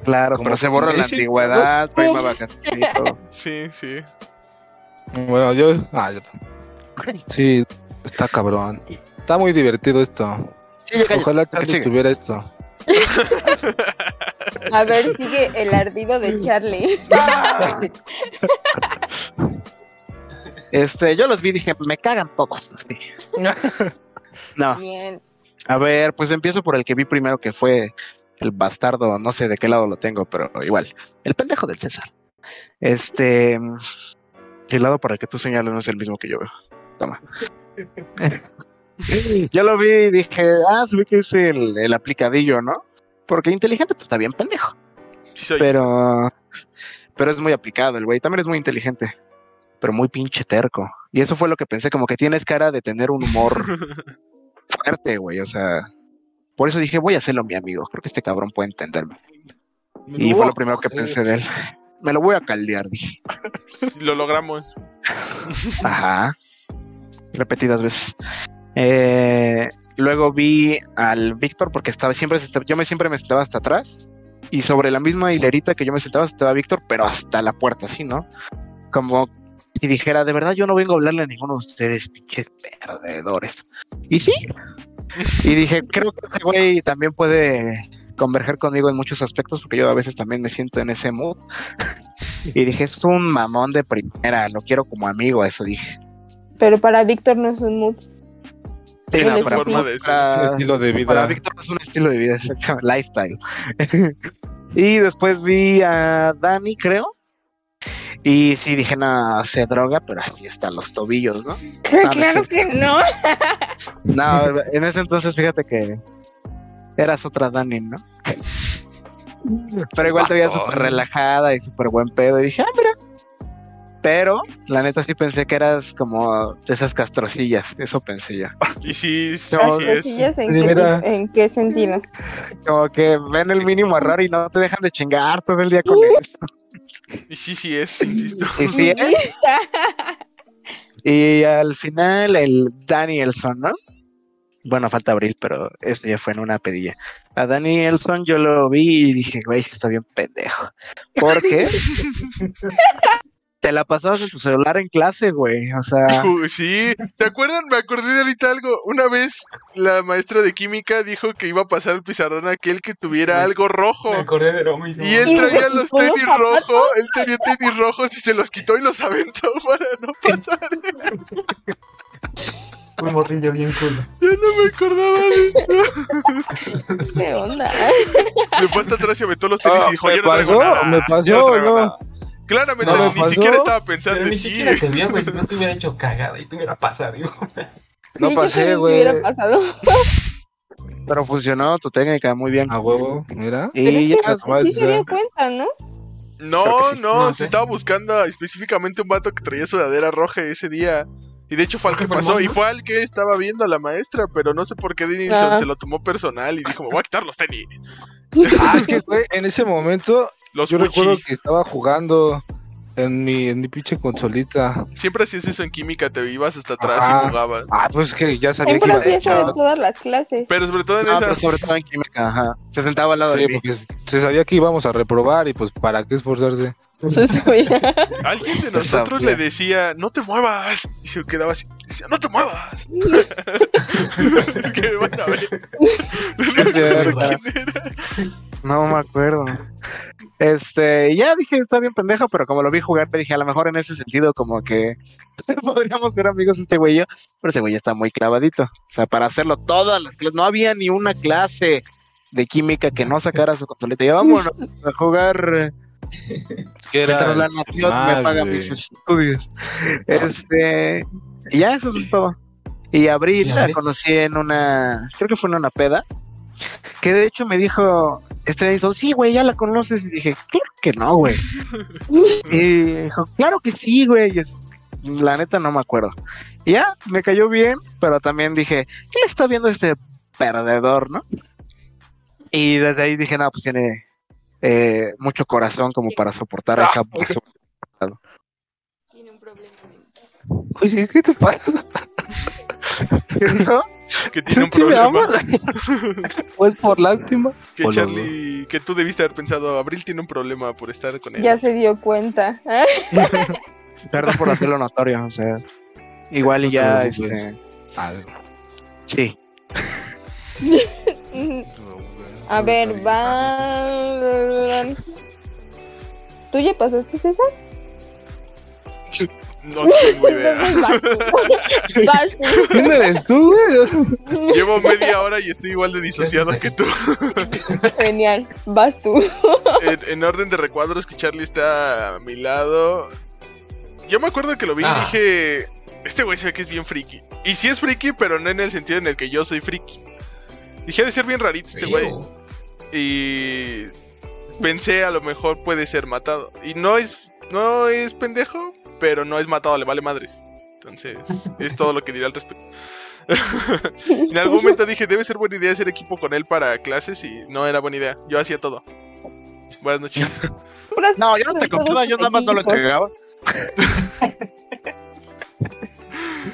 Claro,
Como
pero se borra la antigüedad, prima vacaciones.
Sí, sí.
Bueno, yo. Ah, yo. Sí, está cabrón. Está muy divertido esto.
Sí.
Ojalá
sigue.
tuviera esto.
A ver, sigue el ardido de Charlie.
Este, yo los vi y dije, me cagan todos. No,
Bien.
a ver, pues empiezo por el que vi primero, que fue el bastardo, no sé de qué lado lo tengo, pero igual, el pendejo del César. Este, el lado para el que tú señalas no es el mismo que yo veo. Toma. yo lo vi y dije, ah, se ve que es el, el aplicadillo, ¿no? Porque inteligente, pues está bien pendejo.
Sí soy.
Pero, pero es muy aplicado el güey. También es muy inteligente, pero muy pinche terco. Y eso fue lo que pensé, como que tienes cara de tener un humor fuerte, güey. O sea, por eso dije, voy a hacerlo mi amigo. Creo que este cabrón puede entenderme. Y fue lo primero que pensé de él. Me lo voy a caldear, dije.
Lo logramos.
Ajá. Repetidas veces. Eh, luego vi al Víctor porque estaba siempre, yo me siempre me sentaba hasta atrás y sobre la misma hilerita que yo me sentaba estaba Víctor, pero hasta la puerta, así, ¿no? Como si dijera, de verdad yo no vengo a hablarle a ninguno de ustedes, pinches perdedores. Y sí. Y dije, creo que ese güey también puede converger conmigo en muchos aspectos porque yo a veces también me siento en ese mood. Y dije, es un mamón de primera, lo quiero como amigo, eso dije.
Pero para Víctor no es un mood.
Sí, no, para,
forma de ser.
Un estilo de vida.
para Víctor es un estilo de vida, exactamente, lifestyle. y después vi a Dani, creo. Y sí dije, no, se droga, pero así están los tobillos, ¿no? no
claro
sé.
que no.
No, en ese entonces fíjate que eras otra Dani, ¿no? Pero igual te
Vato.
súper relajada y súper buen pedo. Y dije, ah, mira. Pero la neta sí pensé que eras como de esas castrocillas. Eso pensé yo.
Y sí, sí,
No,
sí
Las
es.
cosillas, ¿en,
Sí,
qué,
mira.
tip- ¿en qué sentido?
Como que ven el mínimo error y no te dejan de chingar todo el día con eso.
Y sí, sí es, insisto.
Y sí, ¿eh? Y al final el Danielson, ¿no? Bueno, falta Abril, pero eso ya fue en una pedilla. A Danielson yo lo vi y dije, güey, sí está bien pendejo. Porque te la pasabas en tu celular en clase, güey. O sea,
Uh, Sí, ¿te acuerdan? Me acordé de ahorita algo. Una vez la maestra de química dijo que iba a pasar el pizarrón a aquel que tuviera algo rojo.
Me acordé de lo mismo.
Y él
¿Y se
traía los
los
tenis
zapatos?
rojos, él tenía tenis rojos y se los quitó y los aventó para no pasar.
Un morrillo bien cool.
Yo no me acordaba de eso.
¿Qué onda?
Se fue hasta atrás y aventó los tenis y dijo,
¿me
yo no traigo
pasó?
nada.
¿Me pasó
no
o
traigo
no?
nada". Claramente,
¿No me
ni
pasó?
siquiera estaba pensando
Pero
en
ni
ti.
siquiera te vio, güey. Si no te hubiera hecho cagada y te hubiera pasado, digo.
No
sí,
pasé,
también te
güey.
hubiera pasado.
pero funcionó tu técnica muy bien.
A huevo, mira.
Pero es
Y
que
ya,
sí se dio cuenta, ¿no?
No,
sí.
no,
No
se
sé.
estaba buscando específicamente un vato que traía sudadera roja ese día. Y de hecho fue al que pasó. Y fue al que estaba viendo a la maestra, pero no sé por qué Denison
Ah.
se lo tomó personal y dijo, me voy a quitar los tenis.
Ah, es que, güey, en ese momento
Los
yo recuerdo que estaba jugando en mi, en mi pinche consolita.
Siempre hacías eso en química, te ibas hasta atrás
Ajá.
y jugabas.
Ah, pues que ya sabía que
Siempre
iba
hacía eso de todas las clases.
Pero sobre todo en
No, pero
esas...
sobre todo en química, ajá. Se sentaba al lado
Sí,
de mí.
porque se sabía que íbamos a reprobar y pues para qué esforzarse.
Se sabía.
Alguien de nosotros
sabía.
le decía, no te muevas. Y se quedaba así. Decía, no te muevas. que van a ver. No quién era.
No me acuerdo. Este, ya dije, está bien pendejo, pero como lo vi jugar, te dije, a lo mejor en ese sentido, como que podríamos ser amigos este güey y yo, pero ese güey está muy clavadito. O sea, para hacerlo todas las clases, no había ni una clase de química que no sacara su consolita. Ya vámonos a jugar.
Que
Mientras la nación me paga
güey.
mis estudios. Este, y ya eso es todo. Y Abril
¿Y
la conocí en una, creo que fue en una peda, que de hecho me dijo, este Edison, sí, güey, ya la conoces. Y dije, claro que no, güey. y dijo, claro que sí, güey. Y es- La neta no me acuerdo. Y ya, me cayó bien, pero también dije, ¿qué le está viendo este perdedor, no? Y desde ahí dije, no, pues tiene eh, mucho corazón como para soportar a esa.
Tiene un problema mental.
Oye, ¿qué te pasa?
¿No?
Que tiene un
¿Sí me
problema.
amas? Pues por lástima.
Que Charlie, que tú debiste haber pensado, Abril tiene un problema por estar con él.
Ya se dio cuenta. ¿eh?
Perdón por hacerlo notorio, o sea, igual y ya, este,
Ah,
sí.
A ver, va. ¿Tú ya pasaste, César?
No tengo idea.
¿Quién eres tú, güey?
Llevo media hora y estoy igual de disociado que tú.
Genial, vas tú.
En, en orden de recuadros que Charlie está a mi lado. Yo me acuerdo que lo vi y
Ah.
dije, este güey se ve que es bien friki. Y sí es friki, pero no en el sentido en el que yo soy friki. Dije, ha de ser bien rarito este güey. Y pensé a lo mejor puede ser matado. Y no es, no es pendejo, pero no es matado, le vale madres. Entonces, es todo lo que diré al respecto. en algún momento dije, debe ser buena idea hacer equipo con él para clases y no era buena idea. Yo hacía todo. Buenas noches.
No, yo no te contaba, yo nada más no lo entregaba.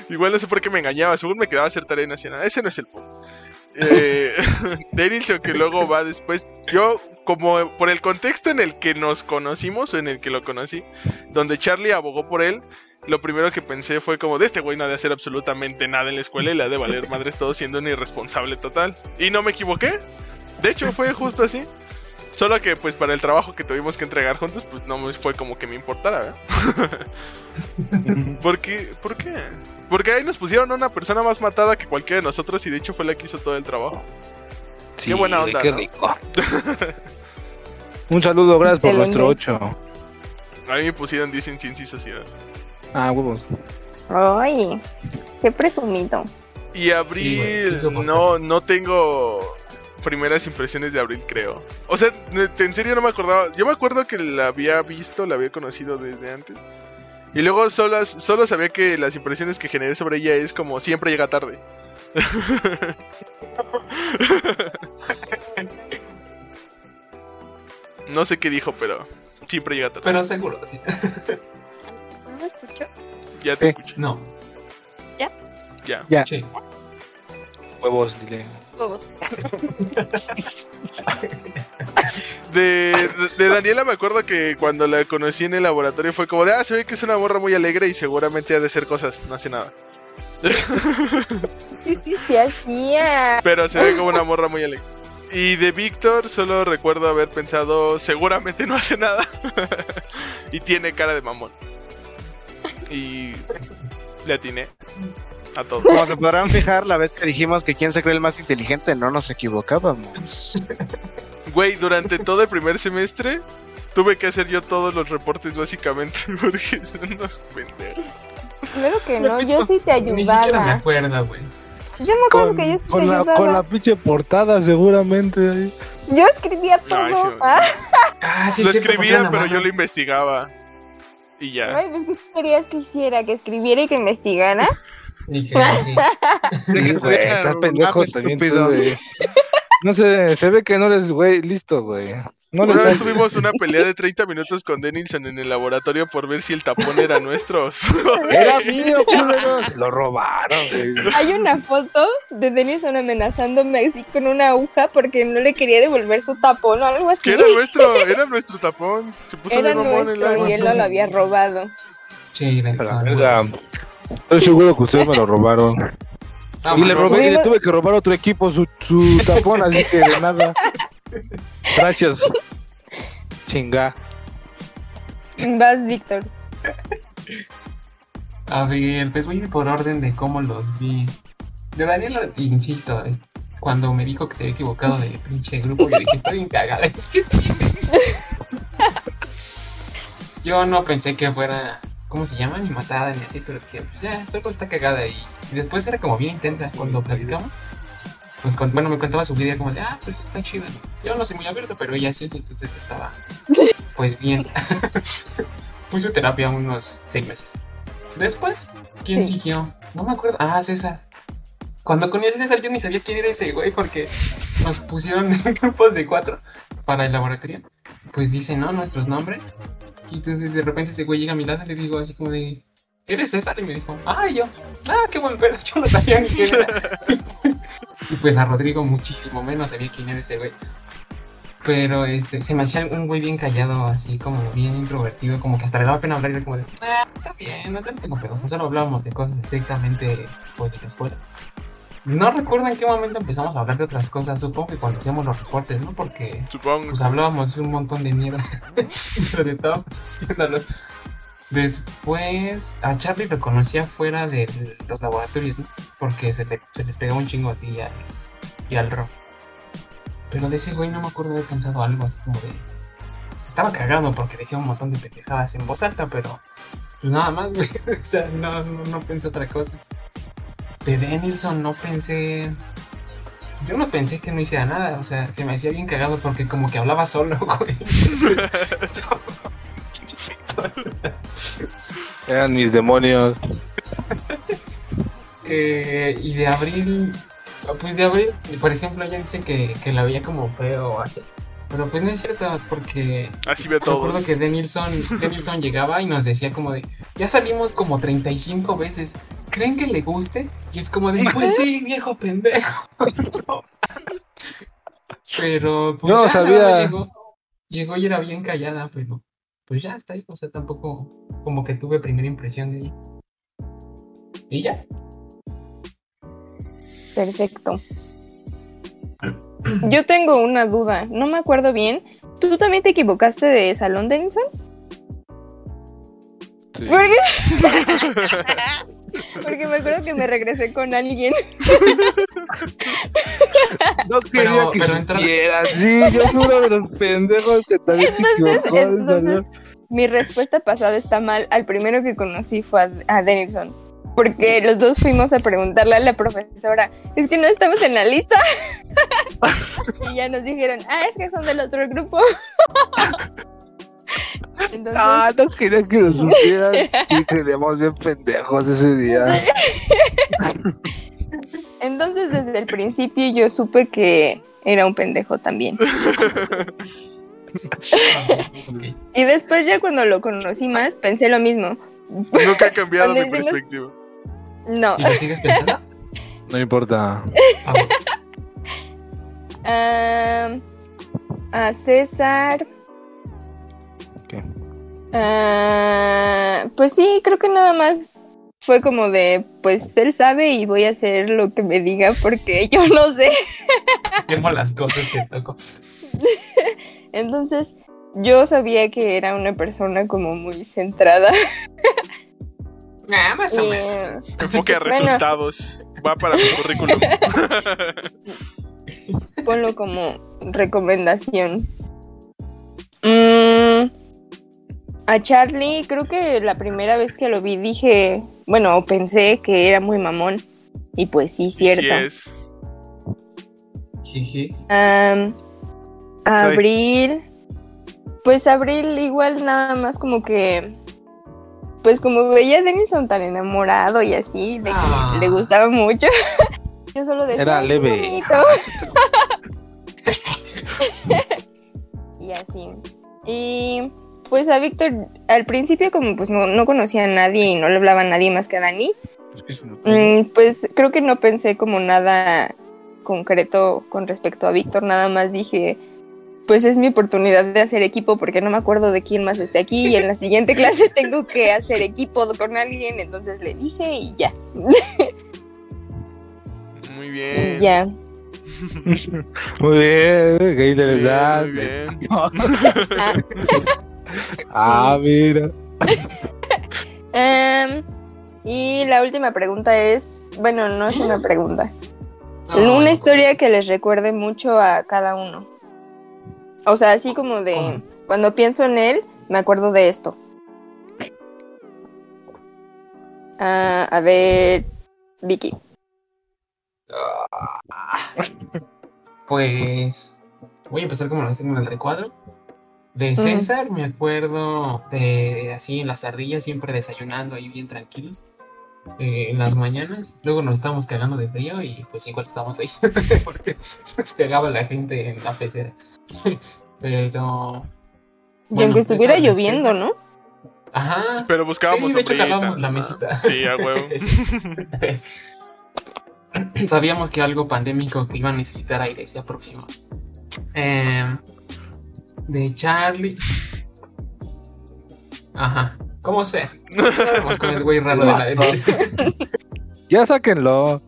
Igual no sé por qué me engañaba, según me quedaba a hacer tarea nacional. Ese no es el punto. Eh, Denilson, que luego va después. Yo, como por el contexto en el que nos conocimos, o en el que lo conocí, donde Charlie abogó por él, lo primero que pensé fue como, de este güey no ha de hacer absolutamente nada en la escuela y le ha de valer madres todo siendo un irresponsable total. Y no me equivoqué. De hecho, fue justo así. Solo que, pues, para el trabajo que tuvimos que entregar juntos, pues no me fue como que me importara, ¿verdad? ¿Por qué? ¿Por qué? Porque ahí nos pusieron a una persona más matada que cualquiera de nosotros y de hecho fue la que hizo todo el trabajo.
Sí,
buena
güey,
onda,
Qué
¿no?
rico. Un saludo, gracias por nuestro 8.
A mí me pusieron 10 en ciencia y sociedad.
Ah, huevos.
Ay, qué presumido.
Y abril, no, no tengo primeras impresiones de abril, creo. O sea, en serio no me acordaba. Yo me acuerdo que la había visto, la había conocido desde antes. Y luego solo, solo sabía que las impresiones que generé sobre ella es como siempre llega tarde. no sé qué dijo, pero siempre llega tarde.
Pero seguro, sí.
¿No me escuchó?
Ya te
Sí.
escucho.
No,
Ya.
Ya.
sí.
Huevos, dile.
De, de- de Daniela me acuerdo que cuando la conocí en el laboratorio fue como de, ah, se ve que es una morra muy alegre y seguramente ha de hacer cosas, no hace nada.
Hacía.
Pero se ve como una morra muy alegre. Y de Víctor solo recuerdo haber pensado, seguramente no hace nada. y tiene cara de mamón. Y le atiné a todo.
Como se podrán fijar, la vez que dijimos que quién se cree el más inteligente, no nos equivocábamos.
Güey, durante todo el primer semestre tuve que hacer yo todos los reportes básicamente porque son unos pendejos.
Claro que no, yo sí te
Ni siquiera me
ayudaba.
acuerdo, güey.
Yo me acuerdo
Con,
que yo sí te
con la,
ayudaba.
con la pinche portada, seguramente.
Yo escribía todo.
Ay, sí.
Ah,
Ah, sí,
lo
cierto,
escribía, pero yo lo investigaba. Y ya.
Ay, pues ¿qué querías que hiciera? ¿Que escribiera y que investigara?
Y que sí.
Sí, güey, estás pendejo
mames,
también tú,
estúpido.
güey. No sé, se ve que no eres, güey, listo, güey. No
Una vez tuvimos una pelea de 30 minutos con Denilson en el laboratorio por ver si el tapón era nuestro.
Era mío, lo robaron, güey.
Hay una foto de Denison amenazándome así con una aguja porque no le quería devolver su tapón o algo así.
Que era nuestro, era nuestro tapón. Se puso
Era
bien mamón el
nuestro y él no lo había robado.
Sí,
verga. Estoy seguro que ustedes me lo robaron.
No,
y le robé, y le tuve que robar a otro equipo su, su tapón, así que de nada. Gracias. Chinga.
Vas, Víctor.
A ver, pues voy a ir por orden de cómo los vi. De Daniela, insisto, es- cuando me dijo que se había equivocado de pinche grupo, yo dije, estoy bien cagada. Es que Yo no pensé que fuera, ¿cómo se llama? Ni matada ni así, pero dije, pues ya, solo está cagada. Y, y después era como bien intensa cuando platicamos. Pues con- bueno, me contaba su vida como de, ah, pues está chido. Yo no soy muy abierto, pero ella sí, entonces estaba, pues bien. Fui su terapia unos seis meses. Después, ¿quién
Sí.
siguió? No me acuerdo. Ah, César. Cuando conocí a César yo ni sabía quién era ese güey porque nos pusieron en grupos de cuatro para el laboratorio. Pues dice, ¿no? Nuestros nombres. Y entonces de repente ese güey llega a mi lado y le digo así como de, ¿eres César? Y me dijo, ah, yo, ah, qué buen pedo, yo no sabía ni quién era. y pues a Rodrigo muchísimo menos sabía quién era ese güey. Pero este, se me hacía un güey bien callado, así como bien introvertido, como que hasta le daba pena hablar y era como de, ah, está bien, no, no tengo pedos, solo hablábamos de cosas estrictamente pues de la escuela. No recuerdo en qué momento empezamos a hablar de otras cosas, supongo que cuando hacíamos los reportes, ¿no? Porque
Supongo.
pues hablábamos un montón de mierda, pero estábamos haciéndolo. Después, a Charlie lo conocía fuera de los laboratorios, ¿no? Porque se, le- se les pegaba un chingo a ti y al, y al Ro. Pero de ese güey no me acuerdo de haber pensado algo así como de. Estaba cagado porque decía un montón de pendejadas en voz alta, pero. Pues nada más, güey. O sea, no, no, no pensé otra cosa. De Denilson no pensé. Yo no pensé que no hiciera nada, o sea, se me hacía bien cagado porque como que hablaba solo, güey.
Eran mis demonios.
Eh, y de abril, pues de abril, por ejemplo, ella dice que, que la veía como feo o así. Pero pues no es cierto, porque
Así ve a
recuerdo que Denilson, Denilson llegaba y nos decía como de, ya salimos como 35 veces, ¿creen que le guste? Y es como de, pues sí, viejo pendejo. pero pues
No,
ya,
sabía.
llegó, llegó y era bien callada, pero pues ya está ahí, o sea, tampoco como que tuve primera impresión de ella. Y ya.
Perfecto. Yo tengo una duda, no me acuerdo bien. ¿Tú también te equivocaste de salón, Denison?
Sí.
¿Por qué? Porque me acuerdo que me regresé con alguien.
No quería
Pero-
que
pero entra-.
Sí, yo fui uno de los pendejos que también se
Entonces,
equivocó. de
entonces, mi respuesta pasada está mal. Al primero que conocí fue a, a Denison. Porque los dos fuimos a preguntarle a la profesora, es que no estamos en la lista. y ya nos dijeron, ah, es que son del otro grupo. Entonces,
Ah, no quería que lo supieran. Sí, creíamos bien pendejos ese día.
entonces, desde el principio yo supe que era un pendejo también. Y después ya cuando lo conocí más, pensé lo mismo.
Nunca ha cambiado mi perspectiva.
No.
¿Y lo sigues pensando?
No importa.
Ah.
Ah, a César.
¿Qué?
Ah, pues sí, creo que nada más fue como de, pues él sabe y voy a hacer lo que me diga porque yo no sé.
Vemos las cosas que toco.
Entonces, yo sabía que era una persona como muy centrada.
Ah, más o
Y,
menos.
Enfoque a
Bueno.
resultados. Va para su currículum.
ponlo como recomendación. Mm, a Charlie, creo que la primera vez que lo vi dije, bueno, pensé que era muy mamón. Y pues sí, cierto.
Sí es.
Abril. Pues Abril igual nada más como que. Pues como veía a Denison tan enamorado y así, de que
Ah.
le gustaba mucho. Yo solo decía.
Era
"Ay, qué
leve".
bonito". y así. Y pues a Víctor, al principio como pues no, no conocía a nadie y no le hablaba a nadie más que a Dani, Mm, pues creo que no pensé como nada concreto con respecto a Víctor, nada más dije, pues es mi oportunidad de hacer equipo porque no me acuerdo de quién más esté aquí y en la siguiente clase tengo que hacer equipo con alguien, entonces le dije y ya,
Muy
y
bien.
ya.
Muy bien, qué
Muy bien,
interesante.
muy bien.
Ah,
Ah, mira.
em, y la última pregunta es, bueno, no es una pregunta,
No,
una
no,
historia que les recuerde mucho a cada uno. O sea, así como de
¿Cómo?
cuando pienso en él, me acuerdo de esto. Ah, a ver, Vicky.
Pues voy a empezar como lo hacen en el recuadro. De César me acuerdo de así en las ardillas, siempre desayunando ahí bien tranquilos. eh, en las mañanas, luego nos estábamos cagando de frío y pues igual estábamos ahí porque nos pegaba la gente en la pecera. Pero
y aunque estuviera lloviendo, ¿no?
Ajá.
Pero buscábamos
Sí, de hecho la mesita.
Sí, a huevo.
Sabíamos que algo pandémico que iba a necesitar aire se aproximó. Em, de Charlie. Ajá. ¿Cómo sé? Vamos con el güey raro de la derecha.
Ya sáquenlo.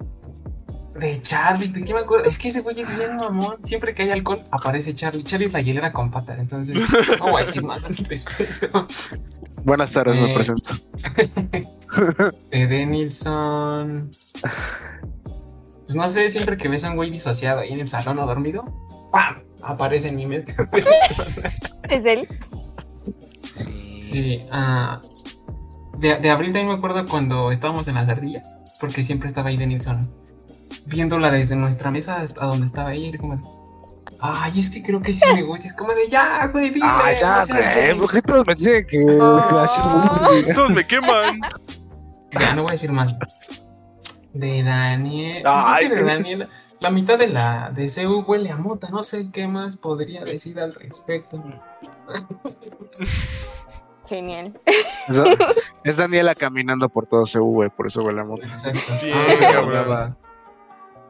De Charlie, ¿de qué me acuerdo? Es que ese güey es bien mamón. Siempre que hay alcohol aparece Charlie. Charlie es la hielera con patas, entonces no voy a decir más al respecto.
Buenas tardes, me
Eh.
presento.
De Denilson. Pues no sé, siempre que ves a un güey disociado ahí en el salón o dormido, ¡pam! Aparece en mi mente.
Es él.
sí, ah, de, de abril también me acuerdo cuando estábamos en las ardillas, porque siempre estaba ahí Denilson, viéndola desde nuestra mesa hasta donde estaba ella, y como, de, ay, es que creo que sí me gusta, es como de, ya, güey, dile,
Ah, ya, güey.
gay".
¿Por qué todos me dicen que
Ah.
Todos me queman.
Ya, no voy a decir más. De Daniel. Pues
Ay,
es que de
qué-
Daniel. La mitad de la de CU huele a mota. No sé qué más podría decir al respecto.
Genial.
Es Daniela caminando por todo CU, güey, por eso huele a moto.
Exacto.
Sí,
Ah.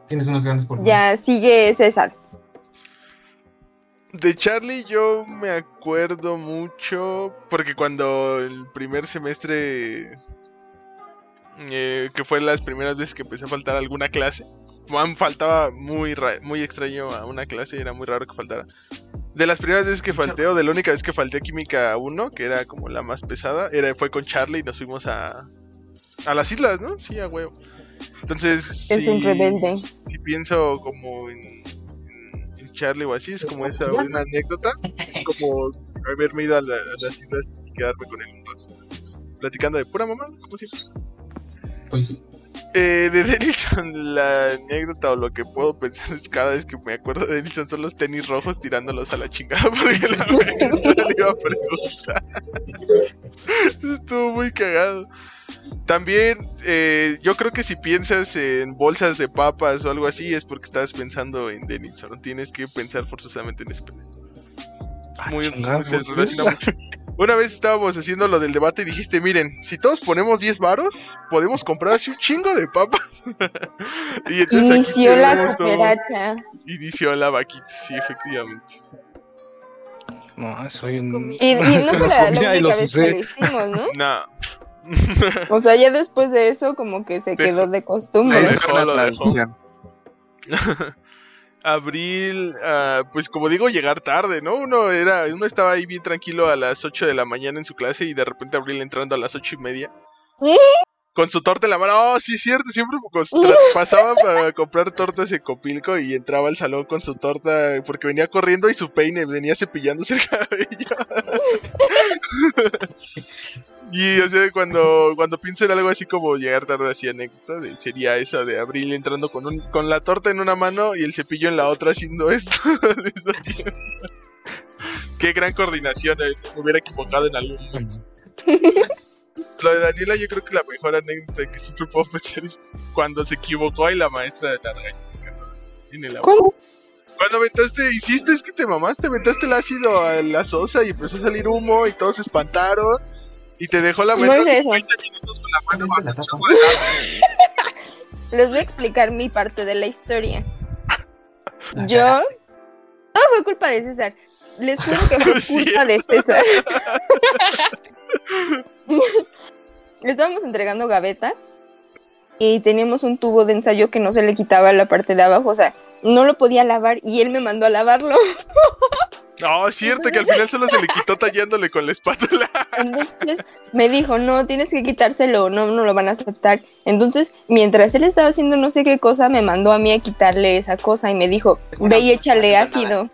Tienes unos grandes por
Ya sigue César.
De Charlie yo me acuerdo mucho porque cuando el primer semestre, eh, que fue las primeras veces que empecé a faltar a alguna clase, man, faltaba muy, muy extraño a una clase, era muy raro que faltara. De las primeras veces que falté, o de la única vez que falté a Química 1, que era como la más pesada, era, fue con Charlie y nos fuimos a, a las islas, ¿no? Sí, a huevo. Entonces...
Es un
sí-
rebelde.
si pienso como en, en- en Charlie o así, es como esa una anécdota, es como haberme ido a, la- a las islas y quedarme con él un rato, platicando de pura mamá, como siempre.
Pues sí.
Eh, de Denilson, la anécdota o lo que puedo pensar cada vez que me acuerdo de Denilson son los tenis rojos tirándolos a la chingada porque la maestra le iba a preguntar. Estuvo muy cagado. También, eh, yo creo que si piensas en bolsas de papas o algo así es porque estás pensando en Denilson. Tienes que pensar forzosamente en ese pendejo. Muy,
chingada,
muy- se. Una vez estábamos haciendo lo del debate y dijiste, miren, si todos ponemos 10 varos, podemos comprar así un chingo de papas. y entonces aquí
Inició la cooperacha.
Inició la vaquita, sí, efectivamente.
No, soy un.
Y, y no será la única vez que lo hicimos, ¿no?
No.
O sea, ya después de eso, como que se quedó de
Lo
costumbre.
dejó,
Una
lo dejó.
tradición.
Abril, ah, pues como digo, llegar tarde, ¿no? Uno era, uno estaba ahí bien tranquilo a las 8 de la mañana en su clase y de repente Abril entrando a las ocho y media. Con su torta en la mano. Oh, sí, es cierto, siempre tra- pasaba para comprar tortas en Copilco y entraba al salón con su torta porque venía corriendo y su peine venía cepillándose el cabello. y o sea, cuando, cuando pienso en algo así como llegar tarde así anécdota, de- sería esa de Abril entrando con, un, con la torta en una mano y el cepillo en la otra haciendo esto. Qué gran coordinación, eh, me hubiera equivocado en algún momento. Lo de Daniela yo creo que la mejor anécdota que siempre puedo pensar es cuando se equivocó y la maestra de la regañó en el agua.
¿Cuándo?
Cuando aventaste, hiciste es que te mamaste, aventaste el ácido a la sosa y empezó a salir humo y todos se espantaron y te dejó la
No
maestra
hice eso.
20 minutos con la mano
¿Cuál es
de agua.
Les voy a explicar mi parte de la historia.
La
Yo.
cagaste.
No fue culpa de César. Les juro que fue culpa de César. Le estábamos entregando gaveta y teníamos un tubo de ensayo que no se le quitaba la parte de abajo, o sea, no lo podía lavar y él me mandó a lavarlo.
No, es cierto que al final solo se le quitó tallándole con la espátula.
Entonces me dijo, no, tienes que quitárselo, no, no lo van a aceptar. Entonces, mientras él estaba haciendo no sé qué cosa, me mandó a mí a quitarle esa cosa y me dijo, ve y échale ácido.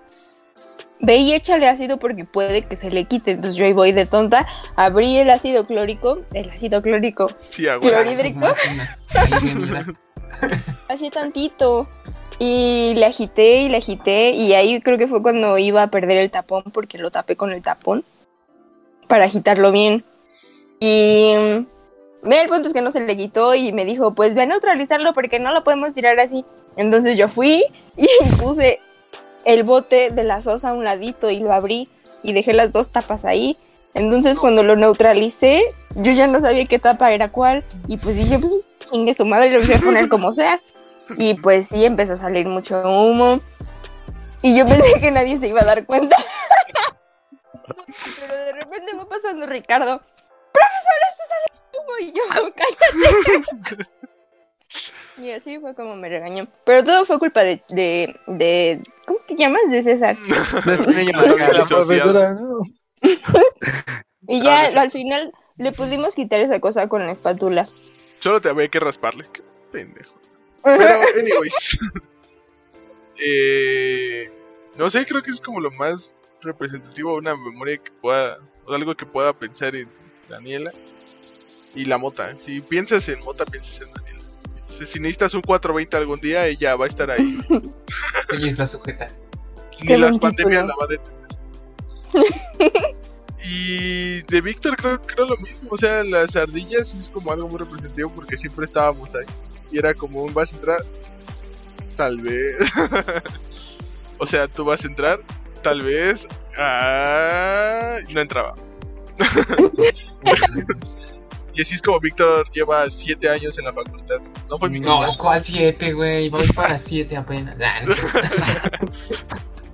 Ve y échale ácido porque puede que se le quite. Entonces yo ahí voy de tonta, abrí el ácido clórico, el ácido clórico,
Sí.
¿Clorhídrico? Así tantito. Y le agité y le agité y ahí creo que fue cuando iba a perder el tapón porque lo tapé con el tapón para agitarlo bien. Y mm, el punto es que no se le quitó y me dijo, pues ve a neutralizarlo porque no lo podemos tirar así. Entonces yo fui y puse el bote de la sosa a un ladito y lo abrí y dejé las dos tapas ahí. Entonces cuando lo neutralicé, yo ya no sabía qué tapa era cuál y pues dije, pues chingue su madre, lo voy a poner como sea. Y pues sí, empezó a salir mucho humo. Y yo pensé que nadie se iba a dar cuenta. Pero de repente va pasando Ricardo. ¡Profesor, este sale humo! Y yo, cállate. Y así fue como me regañó. Pero todo fue culpa de, de, de ¿cómo te llamas? De César.
La profesora, ¿no?
Y ya al final le pudimos quitar esa cosa con la espátula.
Solo te había que rasparle. Qué pendejo. Pero, anyways. Eh, no sé, creo que es como lo más representativo de una memoria que pueda. O algo que pueda pensar en Daniela. Y la mota. Si piensas en mota, piensas en Daniela. Si si necesitas un 420 algún día, ella va a estar ahí.
Ella está sujeta.
Ni pandemias
título.
la va a detener. y de Víctor creo, creo lo mismo. O sea, las ardillas es como algo muy representativo porque siempre estábamos ahí. Y era como un vas a entrar, tal vez. o sea, tú vas a entrar, tal vez. Ah, y no entraba. y así es como Víctor lleva siete años en la facultad. No fue mi culpa.
No, ¿cuál 7, güey? Voy para 7 apenas.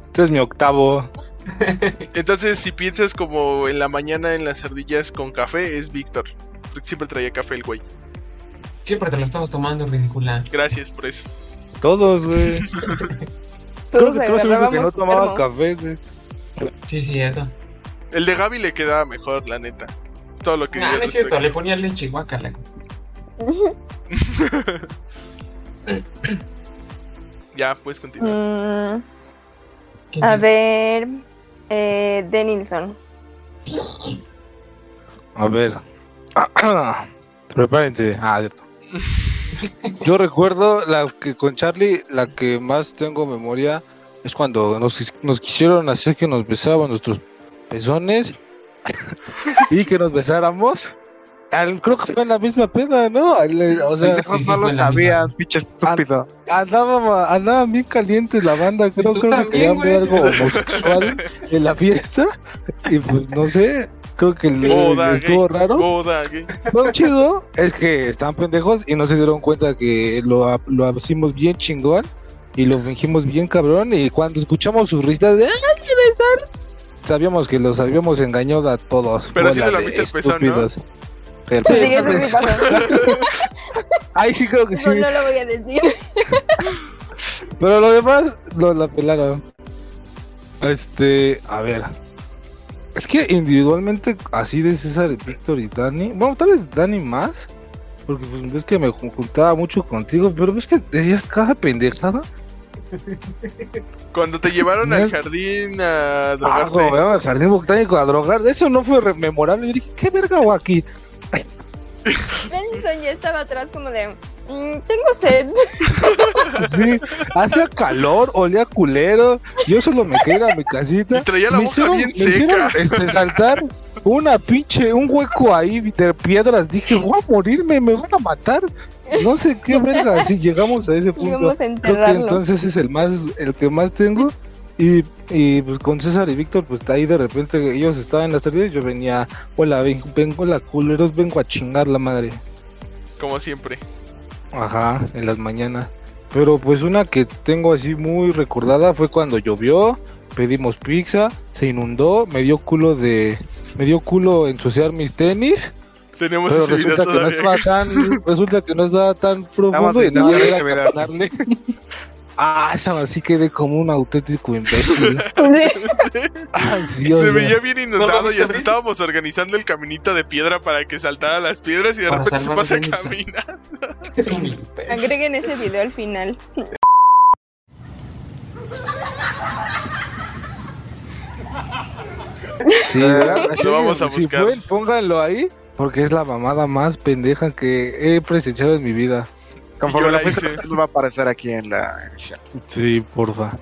Este es mi octavo.
Entonces, si piensas como en la mañana en las ardillas con café, es Víctor. Porque siempre traía café el güey.
Siempre te lo estamos tomando, ridícula.
Gracias por eso.
Todos, güey.
Todos
Creo que tú eres el único que no tomaba
termo.
café, güey.
Sí, cierto.
El de Gaby le quedaba mejor, la neta. Todo lo que
No,
diga
no es cierto, le ponía leche guacala.
Ya, puedes continuar.
Mm,
¿Quién
a ver, eh, Denilson.
A ver. Prepárense. Ah, cierto. Yo recuerdo la que con Charlie, la que más tengo memoria es cuando nos, nos quisieron hacer que nos besaban nuestros pezones y que nos besáramos. Al- creo que fue en la misma peda, ¿no? Al- O sea,
Sí, sí,
no lo sabían, pinche estúpido.
andaban, bien calientes la banda. Creo, creo que querían ver algo homosexual en la fiesta. Y pues no sé, creo que le,
Boda,
le estuvo
gay.
raro.
Boda.
Lo chido es que están pendejos y no se dieron cuenta que lo, lo hicimos bien chingón y lo fingimos bien cabrón. Y cuando escuchamos sus risas de ¡Ay, besar! Sabíamos que los habíamos engañado a todos.
Pero sí le
de
laviste el pezón, ¿no?
estúpidos. El
Sí, eso sí pasó.
Ahí sí creo que sí.
No, no lo voy a decir.
Pero lo demás lo la pelaron. Este, a ver. Es que individualmente, así de César, Víctor y Dani. Bueno, tal vez Dani más. Porque pues ves que me juntaba mucho contigo. Pero ves que decías cada pendejada.
Cuando te llevaron al jardín a
Ah,
drogarte.
me llama el jardín botánico a drogar. Eso no fue memorable. Yo dije, ¿qué verga hago aquí?
Denilson ya estaba atrás como de, "Mm, tengo sed.
Sí, hacía calor, olía culero. Yo solo me quedé a mi casita.
Y traía la
Me
boca
hicieron-
bien
me hicieron,
seca.
este, saltar una pinche, un hueco ahí de piedras. Dije, voy a morirme, me van a matar. No sé qué verga. Si llegamos a ese punto. Creo que entonces es el más, el que más tengo. Y, y pues con César y Víctor, pues ahí de repente ellos estaban en las tardes. Yo venía, hola, ven- vengo la culeros, vengo a chingar la madre.
Como siempre.
Ajá, en las mañanas. Pero pues una que tengo así muy recordada fue cuando llovió, pedimos pizza, se inundó, me dio culo de me dio culo ensuciar mis tenis,
Tenemos
pero resulta que no estaba tan resulta que no estaba tan profundo y
ese
era caminarle. Ah, esa así quedé como un auténtico imbécil.
Sí.
Ah, sí,
se veía bien inundado y hasta
bien?
estábamos organizando el caminito de piedra para que saltara las piedras y de
Para
repente se pasa a
a Denison.
caminar.
Es un imbécil.
Agreguen ese video al final.
Sí, ¿verdad?
Lo vamos a
Si
buscar.
pueden, pónganlo ahí porque es la mamada más pendeja que he presenciado en mi vida.
Conforme
Yo
la
hice.
va a aparecer aquí en la edición.
Sí, porfa.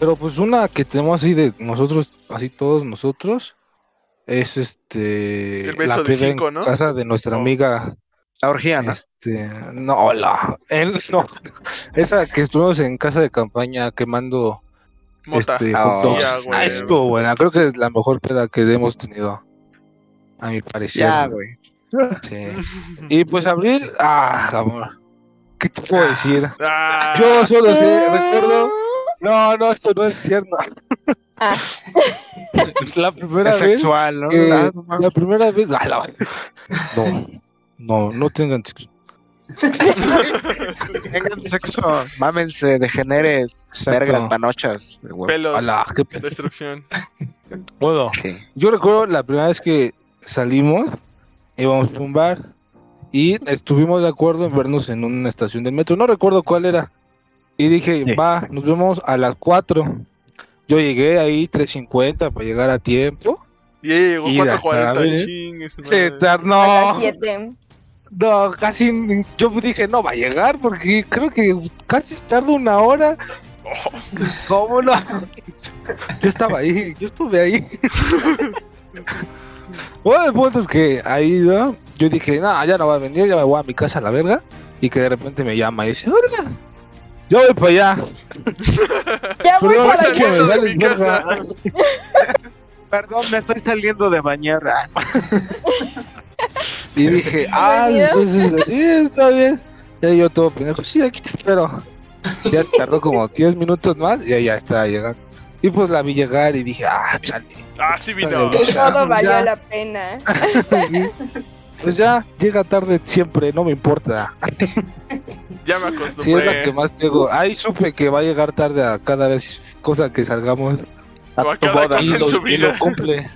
Pero pues una que tenemos así de nosotros, así todos nosotros, es este
El beso
la
de
en
cinco, ¿no?
casa de nuestra
Oh.
amiga
La orgía, ¿no?
Este, no, la, él no. Esa que estuvimos en casa de campaña quemando
Mota.
este, hot dogs.
ya,
Ah,
güey.
estuvo buena. Creo que es la mejor peda que hemos tenido. A mi parecer.
Ya, güey.
Sí. Y pues Abril, ah, amor. ¿Qué te puedo decir?
Ah,
Yo solo sé, recuerdo. No, no, esto no es tierno.
Ah.
La primera
Es
vez.
sexual, ¿no?
que-
Ah, no
la primera vez. ah, la- No, no, no tengan sexo.
Tengan sexo, mámense, degeneres, vergas,
Exacto.
panochas.
pelos.
Ala, qué pe-
Destrucción.
Bueno,
Sí.
yo recuerdo la primera vez que salimos, íbamos a un bar y estuvimos de acuerdo en vernos en una estación de metro. No recuerdo cuál era. Y dije,
Sí.
va, nos vemos a las 4. Yo llegué ahí 3.50 para llegar a tiempo.
Y ella llegó
Y
4.40.
ya sabes.
Chingue su
Se tardó.
las 7.
No, casi. Yo dije, no va a llegar porque creo que casi tarda una hora. ¿Cómo no? Yo estaba ahí, yo estuve ahí. Bueno, el punto es que ahí ¿no? yo dije, no, ya no va a venir, ya me voy a mi casa a la verga. Y que de repente me llama y dice, oiga, yo voy para allá.
Ya voy
Perdón,
para allá.
me
de mi
verga.
Perdón, me estoy saliendo de bañar. Ah,
Y dije, ah, entonces, sí, está bien. Y yo todo pendejo, sí, aquí te espero. Ya tardó como 10 minutos más y ya estaba llegando. Y pues la vi llegar y dije, ah, chale.
Ah, sí vino.
de.
Todo valió
Ya.
la pena.
Sí. Pues ya, llega tarde siempre, no me importa.
Ya me
Sí, es la que
acostumbré.
más tengo. Ahí supe que va a llegar tarde a cada vez cosa que salgamos.
a
a cada
boda.
Y lo, y lo cumple.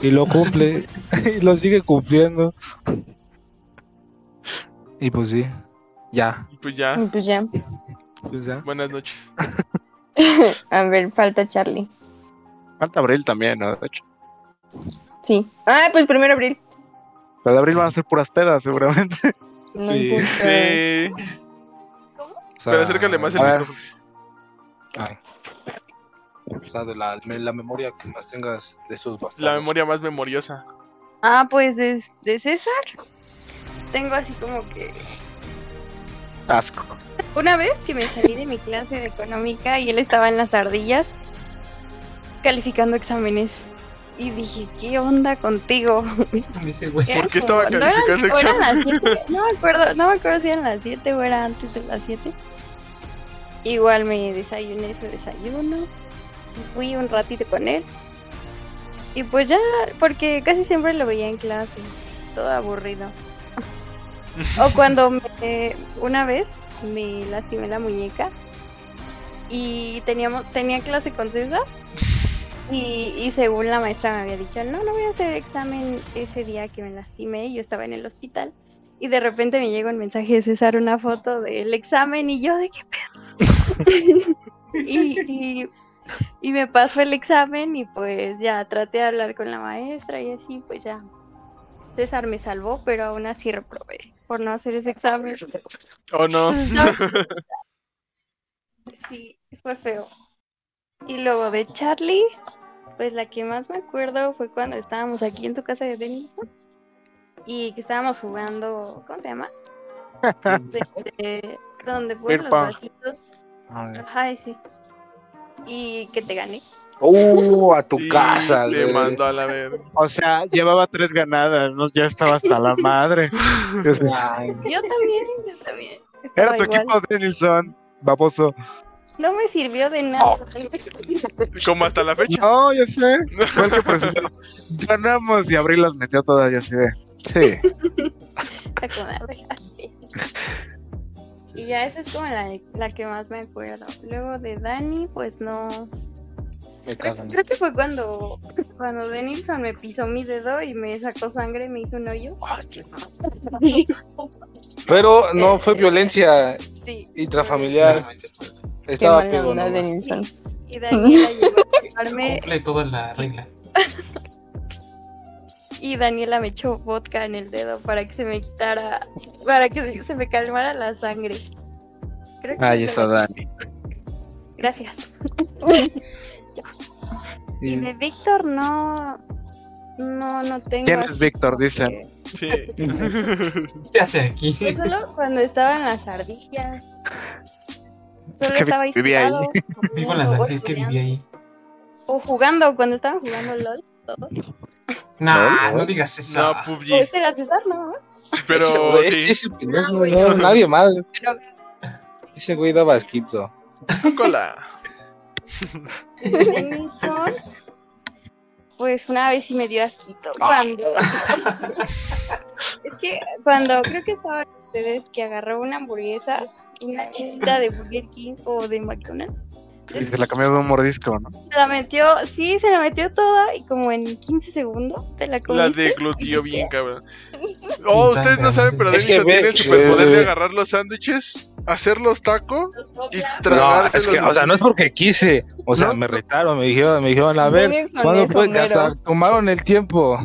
Y lo cumple. y lo sigue cumpliendo. Y pues sí, ya.
Pues ya.
Y Pues ya.
Pues ya.
Buenas noches.
A ver, falta Charlie.
Falta abril también, ¿no? De hecho.
Sí. Ah, pues primero abril.
Pero de abril van a ser puras pedas, seguramente.
No
Sí.
importa.
Sí.
O sea,
Pero acércale más el micrófono.
ay. O sea, de la, la memoria que más tengas de esos bastardos.
La memoria más memoriosa.
Ah, pues de, de César. Tengo así como que
Asco.
una vez que me salí de mi clase de económica y él estaba en las ardillas calificando exámenes. Y dije, ¿qué onda contigo?
Dice, güey.
¿Por qué
como-
estaba
no eran-
calificando
o eran
exámenes?
las siete, No me acuerdo, no me acuerdo si eran las 7 o era antes de las 7. Igual me desayuné ese desayuno. Fui un ratito con él. Y pues ya, porque casi siempre lo veía en clase. Todo aburrido. O cuando me- una vez me lastimé la muñeca. Y teníamos, tenía clase con César. Y, según la maestra me había dicho, no, no voy a hacer examen ese día que me lastimé y yo estaba en el hospital. Y de repente me llega un mensaje de César, una foto del examen y yo de qué pedo. y, y, y me pasó el examen y pues ya traté de hablar con la maestra y así pues ya. César me salvó, pero aún así reprobé por no hacer ese examen.
¿O no?
No. Sí, fue feo. Y luego de Charlie, pues la que más me acuerdo fue cuando estábamos aquí en tu casa de Denison y que estábamos jugando, ¿cómo se llama? De- de- donde ponen los vasitos. Ajá, ese. Y que te gané.
Uh, a tu
Y
casa,
Le
güey.
mandó a la verga.
O sea, llevaba tres ganadas, ¿no? Ya estaba hasta la madre. O sea,
Ay,
Yo también, yo también.
Era tu
igual.
equipo, Denilson, baboso.
No me sirvió de nada.
Como hasta la fecha.
No, ya sé. Fue el que presionó. Ganamos y Abril las metió todas, ya sé. Sí.
Y ya esa es como la, la que más me acuerdo. Luego de Dani, pues no.
Me
Creo,
cagan.
creo que fue cuando cuando Denilson me pisó mi dedo y me sacó sangre, me hizo un hoyo.
Pero no fue violencia
Sí.
intrafamiliar.
Qué
Estaba
mala
pedo,
onda
¿no?
de Nilsson.
Y Daniela llegó a llevarme.
Cumple toda la regla.
y Daniela me echó vodka en el dedo para que se me quitara, para que se- me calmara la sangre. Creo que
Ahí
eso
está Dani.
Gracias. Y de Víctor no, no, no tengo.
¿Quién es Víctor? Dicen.
que-
Sí.
¿Qué hace aquí?
Solo cuando estaba en las ardillas. Solo
que
estaba ahí
vivía ahí.
Vivo en las
o
arces que viví ahí.
O jugando, cuando estaban jugando LOL, todos.
Nah,
No,
no digas eso.
No,
O este era César, ¿no?
Pero
Güey,
sí,
ese pendejo,
güey.
no, nadie más.
Pero
Ese güey daba asquito.
cola.
Denison, pues una vez sí me dio asquito. Cuando. es que cuando creo que estaban ustedes que agarró una hamburguesa, una chiquita de Burger King o de McDonald's.
Y se la cambió de un mordisco, ¿no?
Se la metió, sí, se la metió toda y como en 15 segundos te la
La
comiste.
deglutió bien, cabrón. Oh, ustedes no saben, pero
que ve-
tiene el superpoder de agarrar los sándwiches, hacerlos taco y
No,
tragárselos.
es que, o sea, no es porque quise. O sea,
¿No?
me retaron, me dijeron, me dijeron, a ver, ¿cuándo fue?
Homero.
Hasta tomaron el tiempo.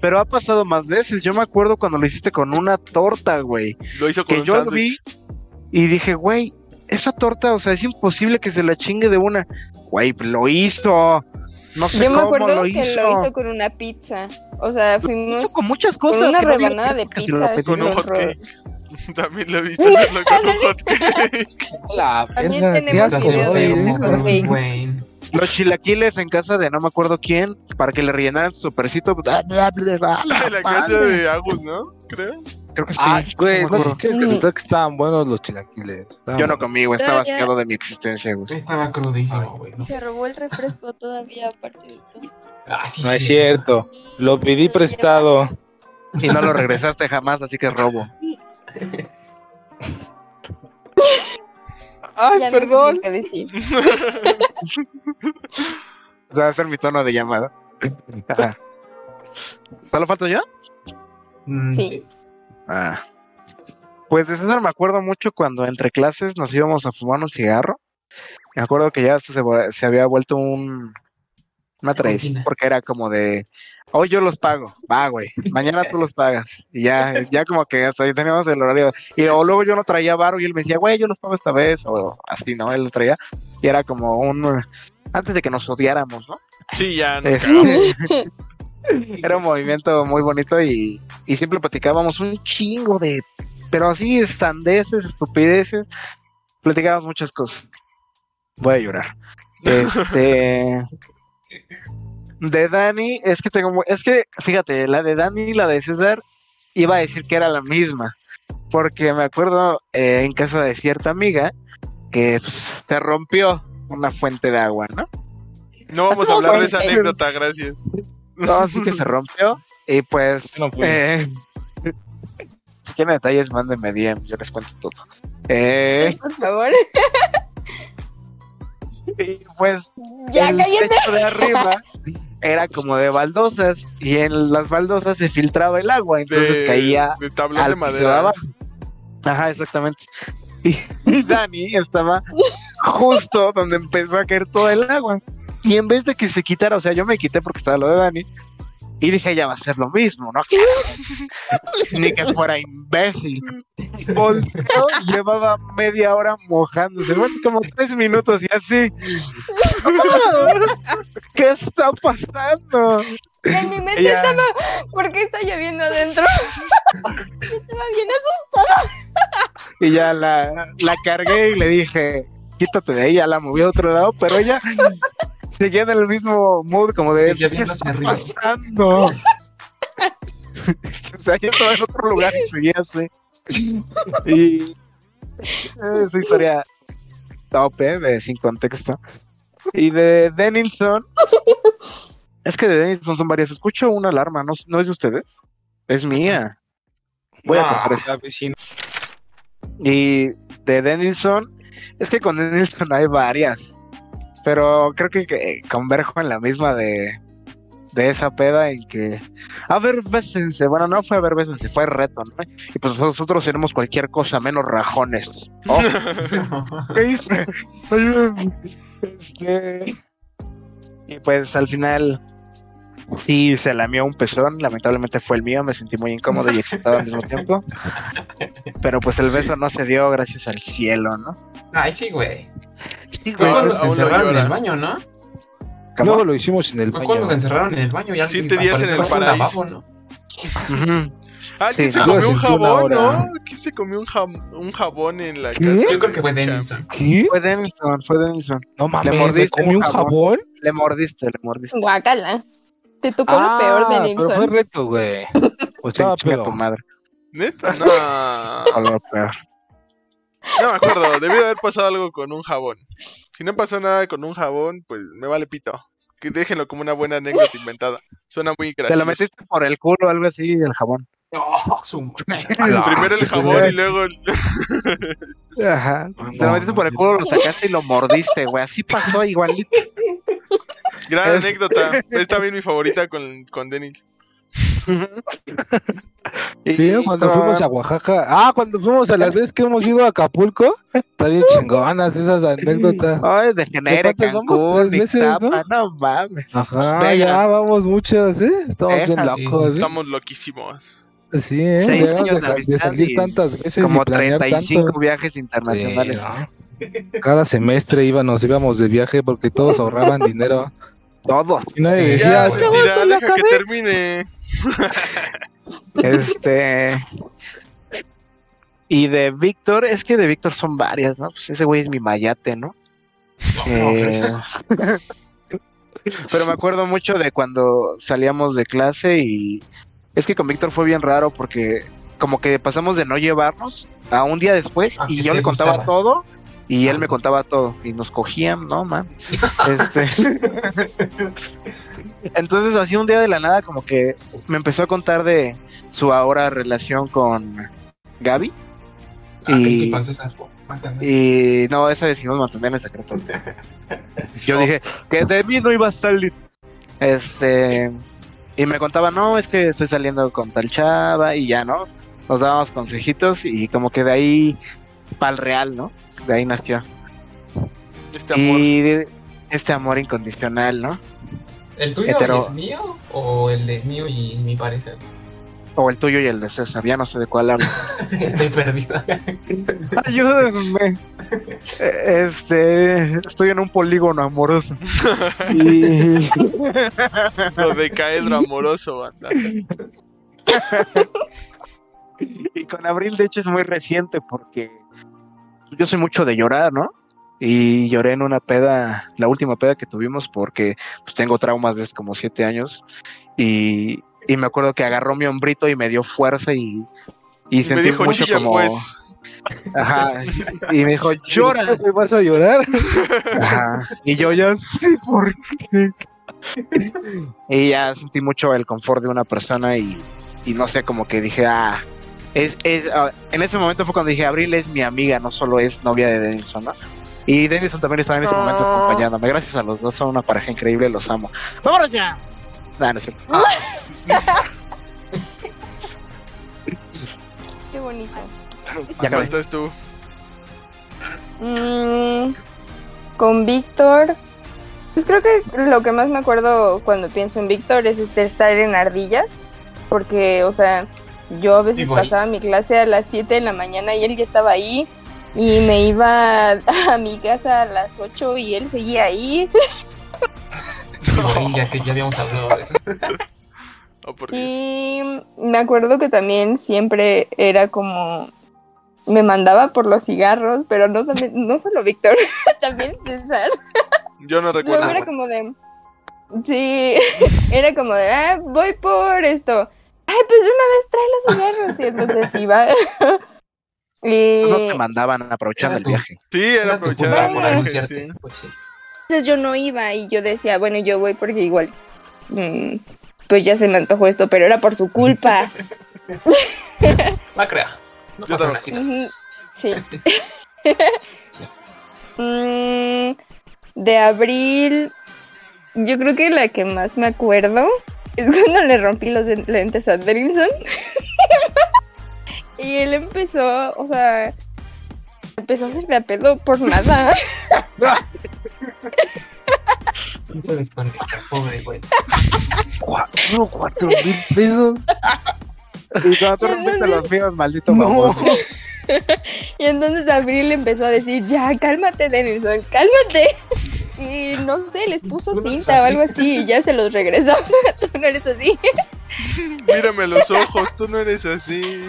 Pero ha pasado más veces. Yo me acuerdo cuando lo hiciste con una torta, güey.
Lo hizo con
Que
un
yo lo vi
sándwich.
y dije, güey, esa torta, o sea, es imposible que se la chingue de una. Güey, lo hizo. No sé
Yo me
cómo
acuerdo
lo
que
hizo.
lo hizo con una pizza. O sea, fuimos
hizo con muchas cosas.
con una
que no había
rebanada de pizza.
Con un
con
hot
ro-
cake. También lo he visto hacerlo con un hot cake.
La
También tenemos video de
güey.
este hot cake.
Wayne.
Los chilaquiles en casa de no me acuerdo quién, para que le rellenaran su la
En la casa de Agus, ¿no? Creo.
Creo que sí.
Ay, güey,
no
no tienes que aceptar que estaban buenos los chilaquiles. Estaban
Yo no comí, güey. Estaba asqueado de mi existencia, güey.
Estaba crudísimo, güey. No,
Se robó el refresco todavía, aparte de todo.
Ah, sí,
No es
sí.
cierto. Lo pedí prestado.
Y no lo regresaste jamás, así que es robo.
Ay,
Ya no sé
perdón.
qué decir.
O sea, va a ser mi tono de llamada. Ajá. ¿Solo falto yo?
Mm,
Sí.
Ah. Pues de César me acuerdo mucho cuando entre clases nos íbamos a fumar un cigarro. Me acuerdo que ya se, se había vuelto un, una tradición, porque era como de, hoy yo los pago, va, güey, mañana tú los pagas. Y ya, ya como que hasta ahí teníamos el horario. Y o luego yo no traía varo y él me decía, güey, yo los pago esta vez, o así, ¿no? Él lo traía. Y era como un, antes de que nos odiáramos, ¿no?
Sí, ya nos
Este. era un movimiento muy bonito y, y siempre platicábamos un chingo de, pero así, estandeces, estupideces, platicábamos muchas cosas. Voy a llorar. Este, de Dani, es que tengo, es que, fíjate, la de Dani y la de César, iba a decir que era la misma, porque me acuerdo eh, en casa de cierta amiga que pues, se rompió una fuente de agua, ¿no?
No vamos a hablar de esa anécdota, gracias.
No, así que se rompió. Y pues,
No
eh, si quieren detalles, mándenme DM, yo les cuento todo. Eh,
Por favor.
y pues,
Ya
el
cállate.
techo de arriba era como de baldosas. Y en las baldosas se filtraba el agua, entonces
De,
caía
de tablón
al
de
piso de
madera.
abajo. Ajá, exactamente. Y, y Dani estaba justo donde empezó a caer todo el agua. Y en vez de que se quitara, o sea, yo me quité porque estaba lo de Dani. Y dije, ya va a ser lo mismo, ¿no? Ni que fuera imbécil. Volteó llevaba media hora mojándose. Bueno, como tres minutos y así. ¿Qué está pasando?
En mi mente
Ella-
estaba, ¿por qué está lloviendo adentro? Yo estaba bien asustada.
Y ya la, la cargué y le dije, quítate de ahí, ya la moví a otro lado, pero ella seguía en el mismo mood como de,
Seguía
¿qué
viendo
está
hacia arriba.
pasando? o sea, yo estaba en otro lugar y seguía así. Y esa historia tope de sin contexto. Y de Denilson, es que de Denilson son varias. Escucho una alarma, ¿no, ¿no es de ustedes? Es mía. Voy a
Ah.
Esa
vecina.
Y de Denilson, es que con Denilson hay varias. Pero creo que, que converjo en la misma de, de esa peda en que. A ver, bésense. Bueno, no fue a ver, bésense, fue reto, ¿no? Y pues nosotros seremos cualquier cosa menos rajones. Oh, ¿Qué hice? Este, Y pues al final Sí, se lamió un pezón, lamentablemente fue el mío, me sentí muy incómodo y excitado al mismo tiempo. Pero pues el beso no se dio gracias al cielo, ¿no?
Ay, sí, güey.
Sí,
Fue cuando se
lo
encerraron en el baño, ¿no?
Luego lo hicimos en el
Fue
baño.
cuando se encerraron en el baño. Ya
Siete días en el paraíso.
lavabo, ¿no?
Ujú.
Ah, ¿quién
Sí,
se
no,
comió un jabón, no? ¿Quién se comió un, jam- un jabón en la
¿Qué?
casa?
Yo creo que fue
de
Denison.
¿Qué?
Fue Denison, fue Denison.
No mames,
Le
¿me
mordiste un
un
jabón.
jabón?
Le mordiste, le mordiste.
Guácala. Te tocó
Ah,
lo peor de
pero fue reto, güey. Pues estaba
chinga
pedo.
tu madre.
¿Neta? No.
lo peor.
No me acuerdo, debió de haber pasado algo con un jabón. Si no pasó nada con un jabón, pues me vale pito. Que déjenlo como una buena anécdota inventada. Suena muy
Te
gracioso.
lo metiste por el culo o algo así del jabón.
Oh, su-
Primero el jabón y luego el...
Ajá. Te lo metiste por el culo, lo sacaste y lo mordiste, güey. Así pasó igualito.
Gran anécdota. Es también mi favorita con, con Denis.
Sí, cuando fuimos a Oaxaca. Ah, cuando fuimos a las veces que hemos ido a Acapulco. Está bien chingonas esas anécdotas.
Ay, de Genere. Cancún,
¿Tres veces,
Ixtapa, no mames.
Ajá,
Venga.
ya vamos muchas, ¿eh? Estamos bien
sí,
locos,
sí,
¿eh?
Estamos loquísimos.
Sí, ¿eh?
Seis
Debemos
años de
de, salir tantas veces
Como
y planear
35
tanto.
viajes
Sí,
internacionales.
¿no? Cada semestre íbamos, íbamos de viaje porque todos ahorraban dinero.
Todos.
Y nadie
Ya,
decía,
se
"¿Qué
tira,
vato la
deja que
acabé?".
termine.
Este. Y de Víctor, es que de Víctor son varias, ¿no? Pues ese güey es mi mayate, ¿no? Eh, pero me acuerdo mucho de cuando salíamos de clase y es que con Víctor fue bien raro porque como que pasamos de no llevarnos a un día después
A
y yo le contaba todo y él
Ah.
me contaba todo y nos cogían, no man. Este... Entonces así un día de la nada como que me empezó a contar de su ahora relación con Gaby
Ah,
Y- no, esa decidimos mantener en secreto. Yo dije que de mí no iba a salir. Este. Y me contaba, no, es que estoy saliendo con tal chava y ya, ¿no? Nos dábamos consejitos y como que de ahí, pa'l real, ¿no? De ahí nació.
Este amor.
Y de- este amor incondicional, ¿no?
¿El tuyo
hetero-
y el mío? ¿O el de mío y mi pareja?
O el tuyo y el de César, ya no sé de cuál hablo.
Estoy perdida.
Ayúdenme. Eh, Este, estoy en un polígono amoroso. Y...
Lo de caedro amoroso, banda.
Y con Abril, de hecho, es muy reciente porque yo soy mucho de llorar, ¿no? Y lloré en una peda, la última peda que tuvimos, porque pues, tengo traumas desde como siete años. Y, y me acuerdo que agarró mi hombrito y me dio fuerza y, y
Me
sentí
dijo,
mucho como.
pues.
Ajá. Y me dijo, llora.
¿Me vas a llorar?
Ajá. Y yo ya sé por qué. Y ya sentí mucho el confort de una persona y, y no sé, como que dije, ah, es, es, ah, en ese momento fue cuando dije, Abril es mi amiga, no solo es novia de Denison, ¿no? Y Denison también estaba en ese momento
Oh.
acompañándome. Gracias a los dos, son una pareja increíble, los amo. ¡Vámonos ya! Nah, no es cierto.
Qué bonito.
Ya.
Faltas tú.
Mm, con Víctor. Pues creo que lo que más me acuerdo cuando pienso en Víctor es este, estar en ardillas. Porque, o sea, yo a veces pasaba mi clase a las 7 de la mañana y él ya estaba ahí. Y me iba a mi casa a las 8 y él seguía ahí.
Igual, ya que ya habíamos hablado de eso.
Oh, por Dios.
Y me acuerdo que también siempre era como me mandaba por los cigarros, pero no también, no solo Víctor, también César.
Yo no
Luego
recuerdo.
era como de sí, era como de ah, voy por esto. Ay, pues de una vez trae los cigarros y entonces iba. y
No te mandaban aprovechando el viaje.
Sí, era el viaje, sí.
Pues sí.
entonces yo no iba y yo decía, bueno, yo voy porque igual mm, pues ya se me antojó esto, pero era por su culpa.
La crea. No
también.
así las
Ujú.
cosas.
Sí. Mm, de abril, yo creo que la que más me acuerdo es cuando le rompí los lentes a Drilson. y él empezó, o sea, empezó a hacer de a pedo por nada.
Sí se desconecta, pobre güey.
Cuatro, cuatro mil pesos.
Y cuando tú rompiste los míos, maldito.
Y entonces Abril empezó a decir, ya, cálmate, Denison, cálmate. Y no sé, les puso
no
cinta o algo así y ya se los regresó. Tú no eres así.
Mírame los ojos, tú no eres así.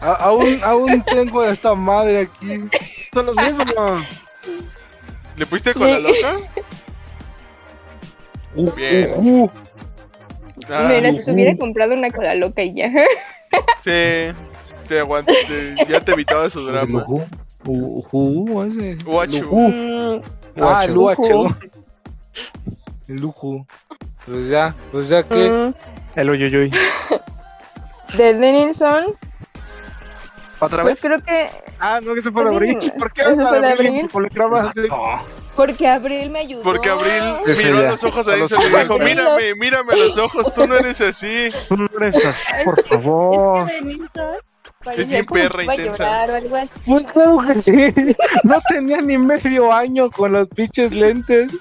A- aún, aún tengo esta madre aquí.
Son los mismos.
¿Le pusiste con la loca?
Uh,
Bien.
uh, uh.
Ah,
Mira, si te hubiera comprado una cola loca y ya.
sí. Te aguantaste, ya te evitaba su drama.
Ujú. Ujú, ese.
Uachu.
Ah, el
Lujo.
lujo. El lujo. Pues ya, pues ya que.
mm,
El uyuyuy.
de Denilson,
¿Otra
pues
vez?
creo que
Ah, no, que se fue de
Pues
abril.
dime,
¿Por qué
¿eso fue de abril?
Involucraba-
porque Abril me ayudó.
Porque Abril miró a
ya.
los ojos a
A
Edison y dijo, mírame, mírame los ojos, tú no eres así.
Tú no eres así, por favor.
Es que
bien perra
que a
intensa.
Pues claro que sí. No tenía ni medio año con los pinches lentes.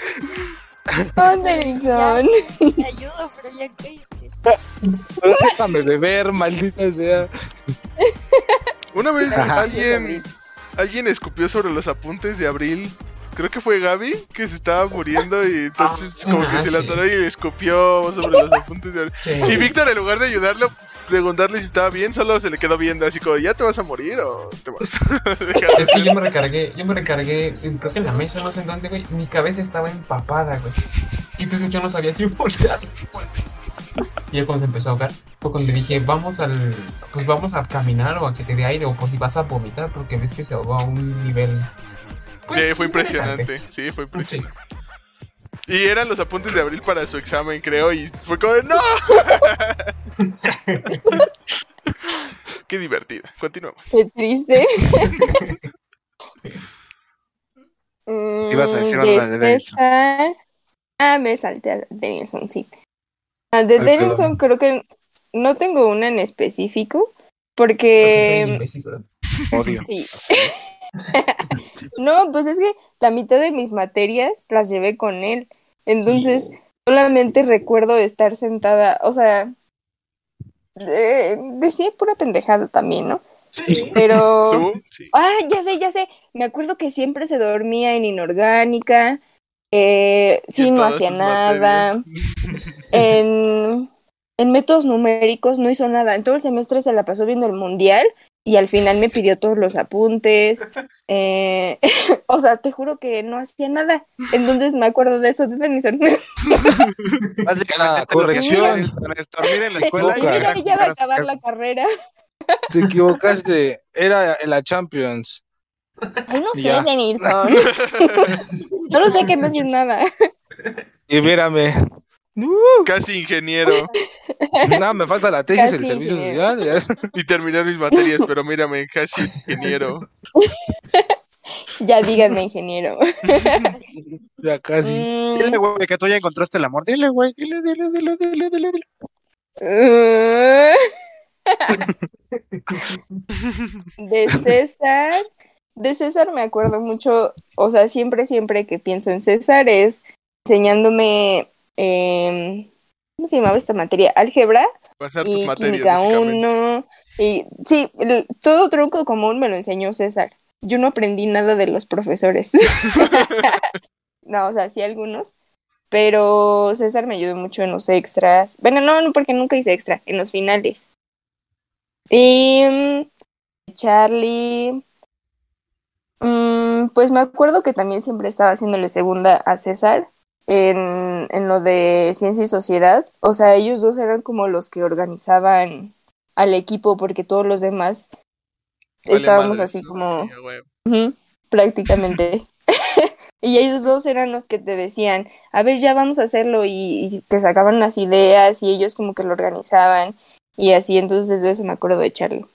Oh, Denilson.
Te ayudo, pero ya cállate.
Pero déjame beber, maldita sea.
Una vez alguien, alguien escupió sobre los apuntes de Abril. Creo que fue Gaby que se estaba muriendo y entonces como que
ah,
se
sí.
atoró y escupió sobre los apuntes de.
Sí.
Y Víctor en lugar de ayudarle, preguntarle si estaba bien, solo se le quedó viendo así como, ¿ya te vas a morir o te vas?
Es que yo me recargué, yo me recargué, creo que en la mesa, no sé en dónde, güey. Mi cabeza estaba empapada, güey. Y entonces yo no sabía si voltear. Y ya cuando se empezó a ahogar, fue cuando le dije, vamos al, pues vamos a caminar o a que te dé aire o por si vas a vomitar, porque ves que se ahogó a un nivel. Pues,
Sí, fue impresionante. Sí, fue
Sí.
impresionante. Y eran los apuntes de Abril para su examen, creo, y fue como de ¡No! Qué divertida. Continuamos.
Qué triste. Mm,
Ibas a decir
de
de.
César. Ah, me salté a Denilson, sí. Ah, de
Ay,
Denilson creo que no tengo una en específico.
Porque.
Odio.
Sí. No, pues es que la mitad de mis materias las llevé con él. Entonces, solamente recuerdo estar sentada, o sea, eh, decía pura pendejada también, ¿no?
Sí.
Pero...
¿Tú? Sí.
Ah, ya sé, ya sé. Me acuerdo que siempre se dormía en inorgánica. Eh, sí, no hacía nada. En, en métodos numéricos no hizo nada. En todo el semestre se la pasó viendo el mundial y al final me pidió todos los apuntes. Eh, o sea, te juro que no hacía nada. Entonces me acuerdo de eso de Denison.
Básicamente, lo
corrección.
es dormir en la escuela y
Mira, ya va a acabar la carrera.
Te equivocaste. Era en la Champions.
Ay, no sé,
Ya.
Denison. Solo sé que no hacía nada.
Y mírame.
Casi ingeniero.
No, me falta la tesis, el
Casi
servicio
ingeniero.
social. ya.
Y terminar mis materias, pero mírame, casi ingeniero.
Ya díganme, ingeniero.
Ya casi.
Mm,
Dile, güey, que tú ya encontraste el amor. Dile, güey. Dile, dile, dile, dile, dile, dile.
Uh, de César, de César me acuerdo mucho, o sea, siempre, siempre que pienso en César es enseñándome, em, ¿cómo se llamaba esta materia? Álgebra
Pasar tus
y
materias,
química
básicamente.
1. Y sí, el- todo tronco común me lo enseñó César. Yo no aprendí nada de los profesores. no, o sea, sí algunos. Pero César me ayudó mucho en los extras. Bueno, no, no, porque nunca hice extra, en los finales. Y mm, Charlie. mm, pues me acuerdo que también siempre estaba haciéndole segunda a César en, en lo de ciencia y sociedad. O sea, ellos dos eran como los que organizaban al equipo porque todos los demás
Vale
estábamos así
¿no?
como...
Sí,
prácticamente. y ellos dos eran los que te decían, a ver, ya vamos a hacerlo y, y te sacaban las ideas y ellos como que lo organizaban y así, entonces de eso me acuerdo de Charlie.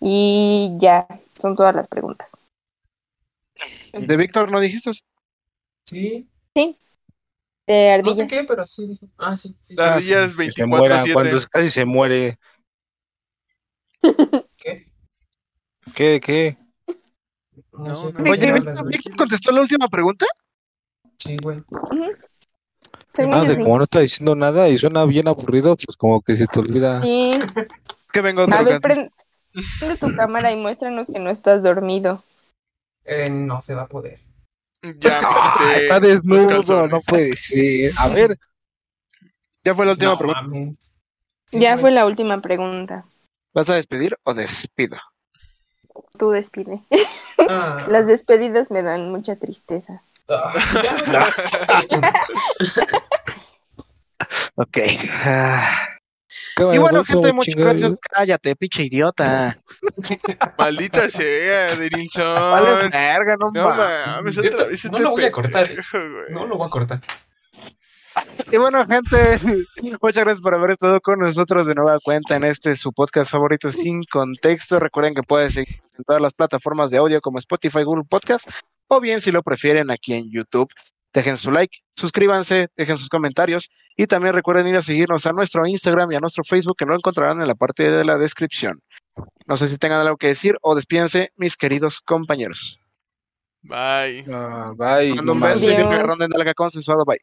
Y ya, son todas las preguntas.
De Víctor, ¿no dijiste eso?
Sí.
De
No sé qué, pero sí. dijo. Ah, sí. sí.
Que se muera
24-7.
cuando casi se muere.
¿Qué?
¿Qué? ¿Qué?
No,
No, no.
¿qué
Oye. Víctor contestó la última pregunta?
Sí, güey.
Ah, de
sí.
como no está diciendo nada y suena bien aburrido, pues como que se te olvida.
Sí.
Que vengo
A ver,
drogando.
prende tu cámara y muéstranos que no estás dormido.
Eh, no se va a poder.
Ya
Ah, está desnudo, no puede ser. A ver,
Ya fue la última
No
pregunta.
mames. Sí,
ya fue la última pregunta.
¿Vas a despedir o despido?
Tú despide.
Ah,
Las despedidas me dan mucha tristeza.
ah.
Ok. Y
bueno,
bueno,
¿cómo
gente, muchas
chingada?
gracias. Cállate, pinche idiota.
Maldita sea, Denilson.
Vale, verga, no,
No
mames.
otra vez
no
este
lo voy a cortar.
pendejo, güey.
No lo voy a cortar.
Y bueno, gente, muchas gracias por haber estado con nosotros de nueva cuenta en este su podcast favorito sin contexto. Recuerden que pueden seguir en todas las plataformas de audio como Spotify, Google Podcast, o bien si lo prefieren aquí en YouTube. Dejen su like, suscríbanse, dejen sus comentarios y también recuerden ir a seguirnos a nuestro Instagram y a nuestro Facebook que lo encontrarán en la parte de la descripción. No sé si tengan algo que decir o despídense, mis queridos compañeros.
Bye.
Ah, bye.
Mando un
nomás.
beso y un
Adiós.
agarrón de nalga consensuado. Bye.